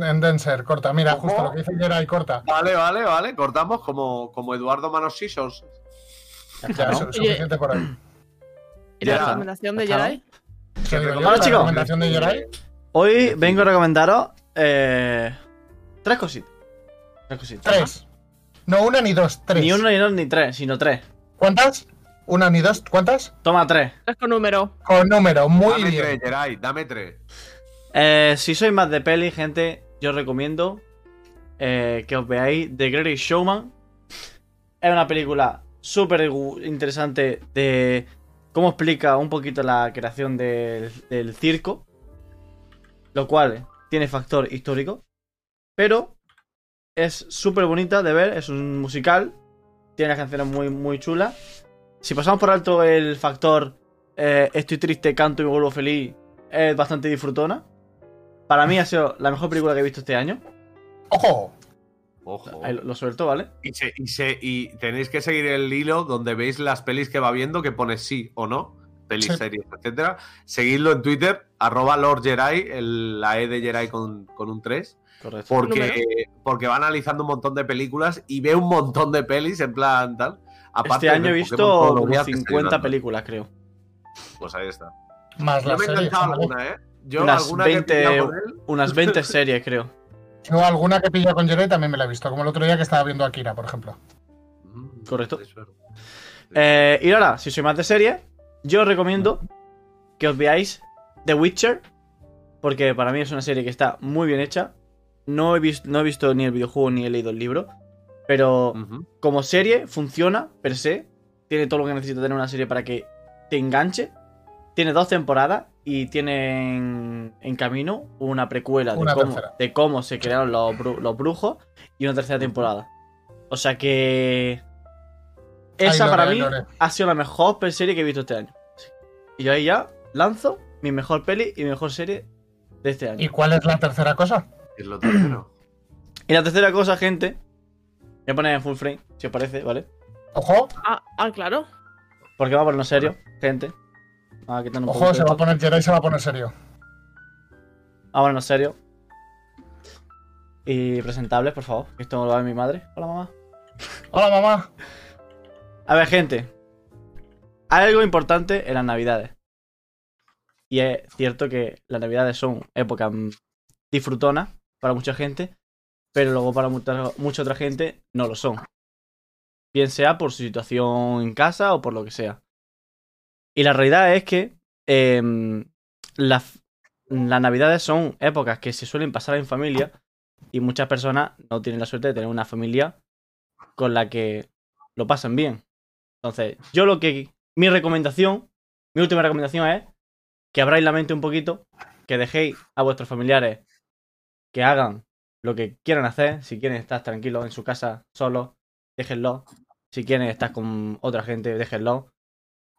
En Denser, corta. Mira, ¿Cómo? justo lo que dice Geray, corta. Vale, vale, vale, cortamos como, como Eduardo Manos Scissors. Ya, ¿no? su- suficiente por hoy. ¿Y la recomendación de ¿no? Jedi? ¿Qué recomendación de Geray. Hoy vengo a recomendaros eh, tres cositas. Tres cositas. Tres. No una ni dos, tres. Ni uno, ni dos, ni tres, sino tres. ¿Cuántas? Una ni dos, ¿cuántas? Toma tres. Tres con número. Con número, muy dame bien. tres, Geray, dame tres. Eh, si sois más de peli, gente, yo os recomiendo eh, que os veáis The Greatest Showman. Es una película súper interesante de cómo explica un poquito la creación del, del circo, lo cual tiene factor histórico, pero es súper bonita de ver, es un musical, tiene las canciones muy, muy chulas. Si pasamos por alto el factor eh, estoy triste, canto y me vuelvo feliz, es bastante disfrutona. Para mí ha sido la mejor película que he visto este año. ¡Ojo! Ojo. Ahí lo, lo suelto, ¿vale? Y, se- y se- y tenéis que seguir el hilo donde veis las pelis que va viendo que pone sí o no. Pelis, Sí. series, etcétera. Seguidlo en Twitter, arroba Lord Jedi, el- la E de Jedi con, con un 3. Correcto. Porque, porque va analizando un montón de películas y ve un montón de pelis en plan tal. Aparte Este año he visto Pokémon todos los como días, que estoy 50 llorando. películas, creo. Pues ahí está. Más Yo las me he ¿vale? alguna, ¿eh? Yo Unas alguna que he 20 pillado con él, Unas 20 series, creo. Yo alguna que pillado con Jerry también me la he visto, como el otro día que estaba viendo Akira, por ejemplo. Mm, Correcto. Eh, y ahora, si sois más de series, yo os recomiendo que os veáis The Witcher. Porque para mí es una serie que está muy bien hecha. No he, vis- no he visto ni el videojuego ni he leído el libro. Pero como serie funciona per se. Tiene todo lo que necesita tener una serie para que te enganche. Tiene dos temporadas y tiene en, en camino una precuela de cómo, de cómo se crearon los, bru- los brujos y una tercera temporada. O sea que. Esa Ay, para mí ha sido la mejor serie que he visto este año. Y yo ahí ya lanzo mi mejor peli y mi mejor serie de este año. ¿Y cuál es la tercera cosa? Es lo tercero. Y la tercera cosa, gente. Voy a poner en full frame, si os parece, ¿vale? Ojo, Ah, ah, claro. Porque vamos a ponernos serio, gente. Vamos a quitarnos un ojo, poquito se va a poner Jerry, se va a poner serio. Vamos a ponernos serio. Y presentables, por favor. Esto me lo va a ver mi madre. Hola, mamá. Hola, mamá. A ver, gente. Hay algo importante en las navidades. Y es cierto que las navidades son épocas mm, disfrutonas para mucha gente, pero luego para mucha, otra gente no lo son. Bien sea por su situación en casa o por lo que sea. Y la realidad es que em, las, las navidades son épocas que se suelen pasar en familia y muchas personas no tienen la suerte de tener una familia con la que lo pasan bien. Entonces, yo lo que. Mi recomendación, mi última recomendación es que abráis la mente un poquito, que dejéis a vuestros familiares que hagan lo que quieran hacer. Si quieren estar tranquilos en su casa solos, déjenlo. Si quieren estar con otra gente, déjenlo.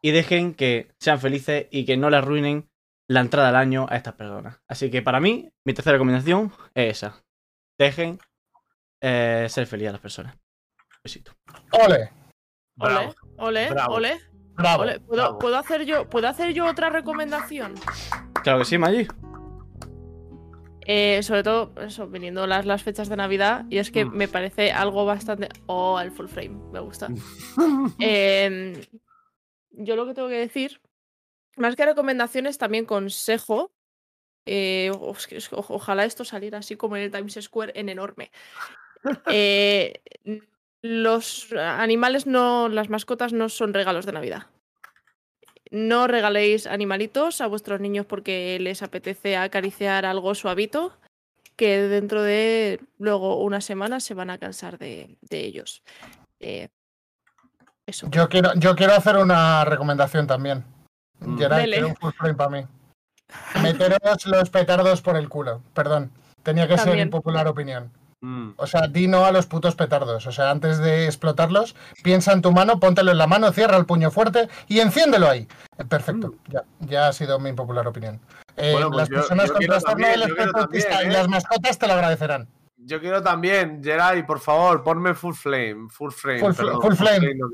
Y dejen que sean felices y que no le arruinen la entrada al año a estas personas. Así que para mí, mi tercera recomendación es esa. Dejen eh, ser felices a las personas. Besito. Ole. Ole, ole, bravo. ¿Puedo, bravo. ¿puedo hacer yo, ¿Puedo hacer yo otra recomendación? Claro que sí, Maggi. Eh, sobre todo, eso, viniendo las, las fechas de Navidad, y es que Mm. me parece algo bastante. Oh, el full frame, me gusta. Em, yo lo que tengo que decir, más que recomendaciones, también consejo. eh, o- ojalá esto saliera así como en el Times Square en enorme. Los animales no, las mascotas no son regalos de Navidad. No regaléis animalitos a vuestros niños porque les apetece acariciar algo suavito, que dentro de luego unas semanas se van a cansar de, de ellos. Eh, eso. Yo quiero, yo quiero hacer una recomendación también. Mm. Gerard, Dele. quiero un full frame para mí. Meteros los petardos por el culo. Perdón. Tenía que ser impopular opinión. Mm. O sea, di no a los putos petardos. O sea, antes de explotarlos, piensa en tu mano, póntelo en la mano, cierra el puño fuerte y enciéndelo ahí. Eh, Perfecto, ya, ya ha sido mi impopular opinión. Eh, Bueno, pues las yo- personas yo con trastorno del espectro autista y ¿eh? las mascotas te lo agradecerán. Yo quiero también, Geray, por favor, ponme full flame. Full frame. Full perdón, full flame. no.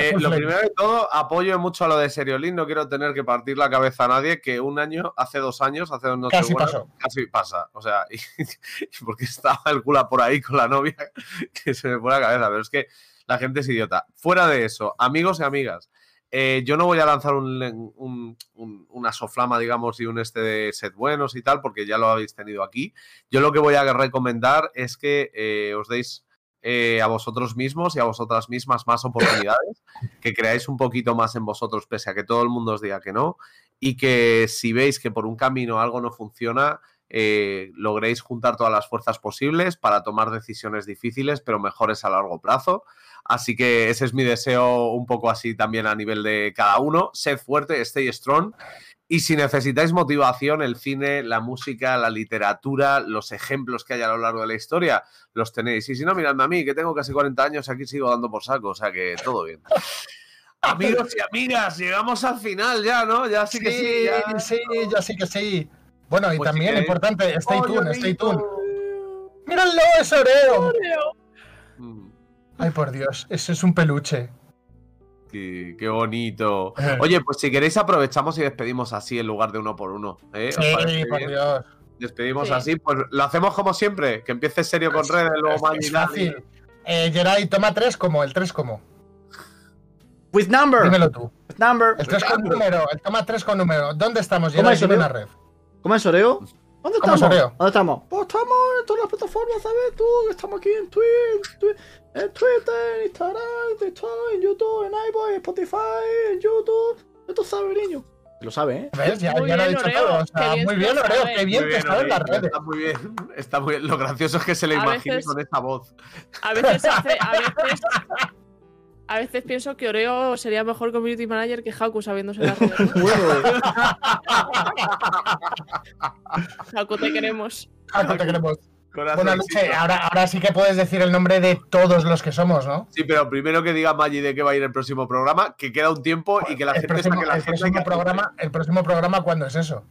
Eh, lo primero de todo, apoyo mucho a lo de Seriolín. No quiero tener que partir la cabeza a nadie. Que un año, hace dos años, hace dos noches Casi buenas, pasó. Casi pasa. O sea, y, y porque estaba el cula por ahí con la novia que se me fue la cabeza. Pero es que la gente es idiota. Fuera de eso, amigos y amigas. eh, yo no voy a lanzar un, un- un- una soflama, digamos, y un este de set buenos y tal, porque ya lo habéis tenido aquí. Yo lo que voy a recomendar es que eh, os deis eh, a vosotros mismos y a vosotras mismas más oportunidades, que creáis un poquito más en vosotros, pese a que todo el mundo os diga que no, y que si veis que por un camino algo no funciona, eh, logréis juntar todas las fuerzas posibles para tomar decisiones difíciles, pero mejores a largo plazo. Así que ese es mi deseo un poco así también a nivel de cada uno. Sed fuerte, stay strong. Y si necesitáis motivación, el cine, la música, la literatura, los ejemplos que hay a lo largo de la historia, los tenéis. Y si no, miradme a mí, que tengo casi 40 años y aquí sigo dando por saco, o sea que todo bien. Amigos y amigas, llegamos al final ya, ¿no? Ya sí que sí. ya. sí, ya sí que sí. Bueno, y Pues también, importante, stay ¡Oh, tuned, stay tuned. ¡Míralo, es Oreo! Mm. Ay, por Dios, ese es un peluche. Qué, qué bonito. Oye, pues si queréis aprovechamos y despedimos así en lugar de uno por uno. ¿eh? ¿Os parece Sí, por bien? Dios. Despedimos Sí. así, pues lo hacemos como siempre, que empiece serio con redes, luego Es, Maggi es fácil. Eh, Geray, toma tres como, el tres como. With number. Dímelo tú. With number. El tres con número, el toma tres con número. ¿Dónde estamos, ¿Cómo Geray? es, Dime Oreo? una red. ¿Cómo es Oreo? ¿Dónde ¿Cómo estamos? ¿Dónde estamos? Pues estamos en todas las plataformas, ¿sabes? Tú, que estamos aquí en Twitter, Twi- en Twitter, en Instagram, en TikTok, en YouTube, en iVoox, en Spotify, en YouTube. Esto sabe, niño. Lo sabe, ¿eh? ¿Ves? Ya, Muy ya lo he bien, dicho Oreo, todo. O sea, qué bien muy bien, lo Oreo. Qué bien saben Oreo, las redes. Está muy bien, está muy bien. Lo gracioso es que se le imagine veces- con esa voz. A veces, hace, a veces, a veces pienso que Oreo sería mejor community manager que Haku sabiéndose. ¿no? Bueno, Haku, te queremos. No te queremos. Bueno, Luche, ahora, ahora sí que puedes decir el nombre de todos los que somos, ¿no? Sí, pero primero que diga Maggi de qué va a ir el próximo programa, que queda un tiempo y que la el gente próximo, saque la el y próximo programa, el próximo programa, ¿cuándo es eso?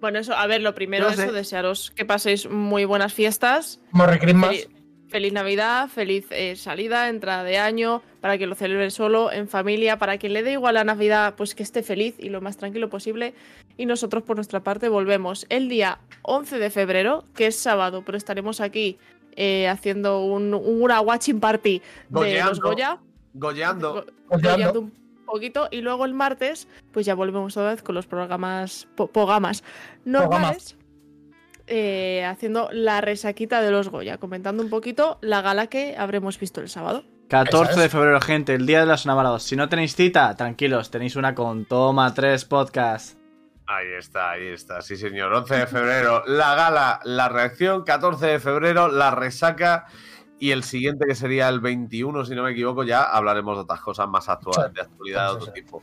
Bueno, eso, a ver, lo primero No es sé. eso, desearos que paséis muy buenas fiestas. Morre Christmas. Feliz, feliz Navidad, feliz eh, salida, entrada de año, para que lo celebre solo, en familia, para que le dé igual la Navidad, pues que esté feliz y lo más tranquilo posible. Y nosotros, por nuestra parte, volvemos el día 11 de febrero, que es sábado, pero estaremos aquí eh, haciendo un, una watching party de los Goyeando. Goya. Golleando. Go- Goyeando. goleando un poquito y luego el martes pues ya volvemos otra vez con los programas po- pogamas normales eh, haciendo la resaquita de los Goya comentando un poquito la gala que habremos visto el sábado 14 Esa de febrero, gente, el día de los enamorados. Si no tenéis cita, tranquilos, tenéis una con Toma 3 Podcast. Ahí está, ahí está, sí señor. 11 de febrero, la gala, la reacción. 14 de febrero, la resaca. Y el siguiente, que sería el 21, si no me equivoco, ya hablaremos de otras cosas más actuales, de actualidad de otro tipo.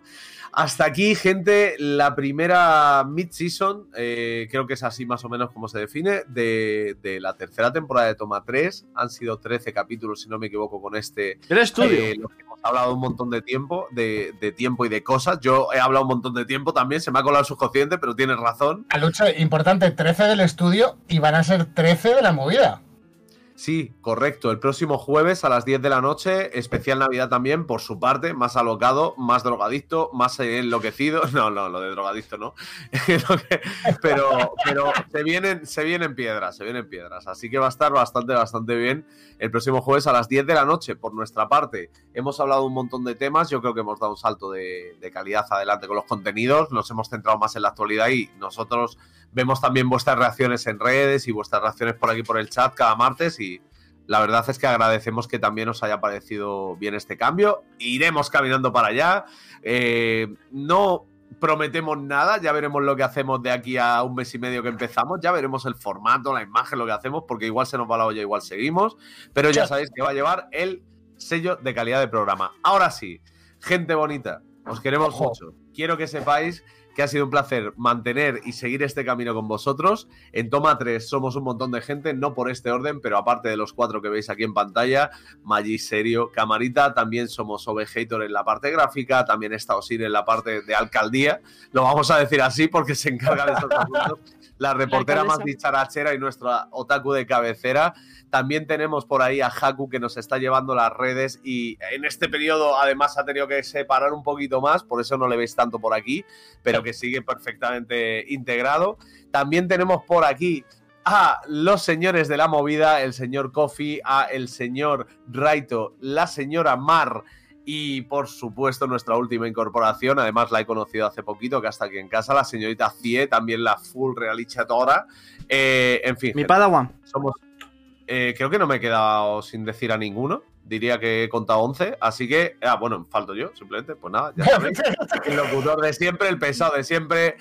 Hasta aquí, gente, la primera mid-season, eh, creo que es así más o menos como se define, de, de la tercera temporada de Toma 3. Han sido 13 capítulos, si no me equivoco, con este El estudio. eh, los que hemos hablado un montón de tiempo, de, de tiempo y de cosas. Yo he hablado un montón de tiempo también, se me ha colado el subconsciente, pero tienes razón. Aluche, importante, 13 del estudio y van a ser 13 de la movida. Sí, correcto. El próximo jueves a las 10 de la noche, especial Navidad también, por su parte, más alocado, más drogadicto, más enloquecido. No, no, lo de drogadicto no. Pero pero se, vienen, se vienen piedras, se vienen piedras. Así que va a estar bastante, bastante bien el próximo jueves a las 10 de la noche. Por nuestra parte, hemos hablado un montón de temas. Yo creo que hemos dado un salto de, de calidad adelante con los contenidos. Nos hemos centrado más en la actualidad y nosotros vemos también vuestras reacciones en redes y vuestras reacciones por aquí por el chat cada martes y la verdad es que agradecemos que también os haya parecido bien este cambio. Iremos caminando para allá. Eh, no prometemos nada, ya veremos lo que hacemos de aquí a un mes y medio que empezamos, ya veremos el formato, la imagen, lo que hacemos, porque igual se nos va la olla, igual seguimos, pero ya sabéis que va a llevar el sello de calidad de programa. Ahora sí, gente bonita, os queremos Ojo. mucho. Quiero que sepáis que ha sido un placer mantener y seguir este camino con vosotros. En Toma 3 somos un montón de gente, no por este orden, pero aparte de los cuatro que veis aquí en pantalla, Maggi, Serio, Camarita, también somos Ovejator en la parte gráfica, también está Osir en la parte de alcaldía, lo vamos a decir así porque se encarga de esos asuntos. La reportera más dicharachera y nuestra otaku de cabecera. También tenemos por ahí a Haku que nos está llevando las redes y en este periodo además ha tenido que separar un poquito más, por eso no le veis tanto por aquí, pero que sigue perfectamente integrado. También tenemos por aquí a los señores de la movida, el señor Kofi, a el señor Raito, la señora Mar y por supuesto nuestra última incorporación, además la he conocido hace poquito, que hasta aquí en casa, la señorita Cie, también la full realichadora. Eh, en fin, Mi gente, Padawan. somos. eh, creo que no me he quedado sin decir a ninguno. Diría que he contado 11. Así que. Ah, bueno, falto yo, simplemente. Pues nada, ya sabéis. El locutor de siempre, el pesado de siempre.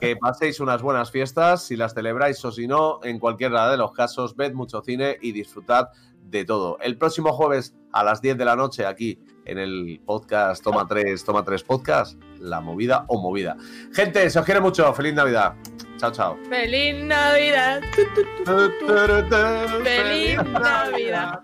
Que paséis unas buenas fiestas, si las celebráis o si no, en cualquiera de los casos, ved mucho cine y disfrutad de todo. El próximo jueves a las 10 de la noche, aquí en el podcast Toma 3, Toma 3 Podcast, La Movida o Movida. Gente, se os quiere mucho. Feliz Navidad. Chao, chao. feliz navidad Feliz Navidad.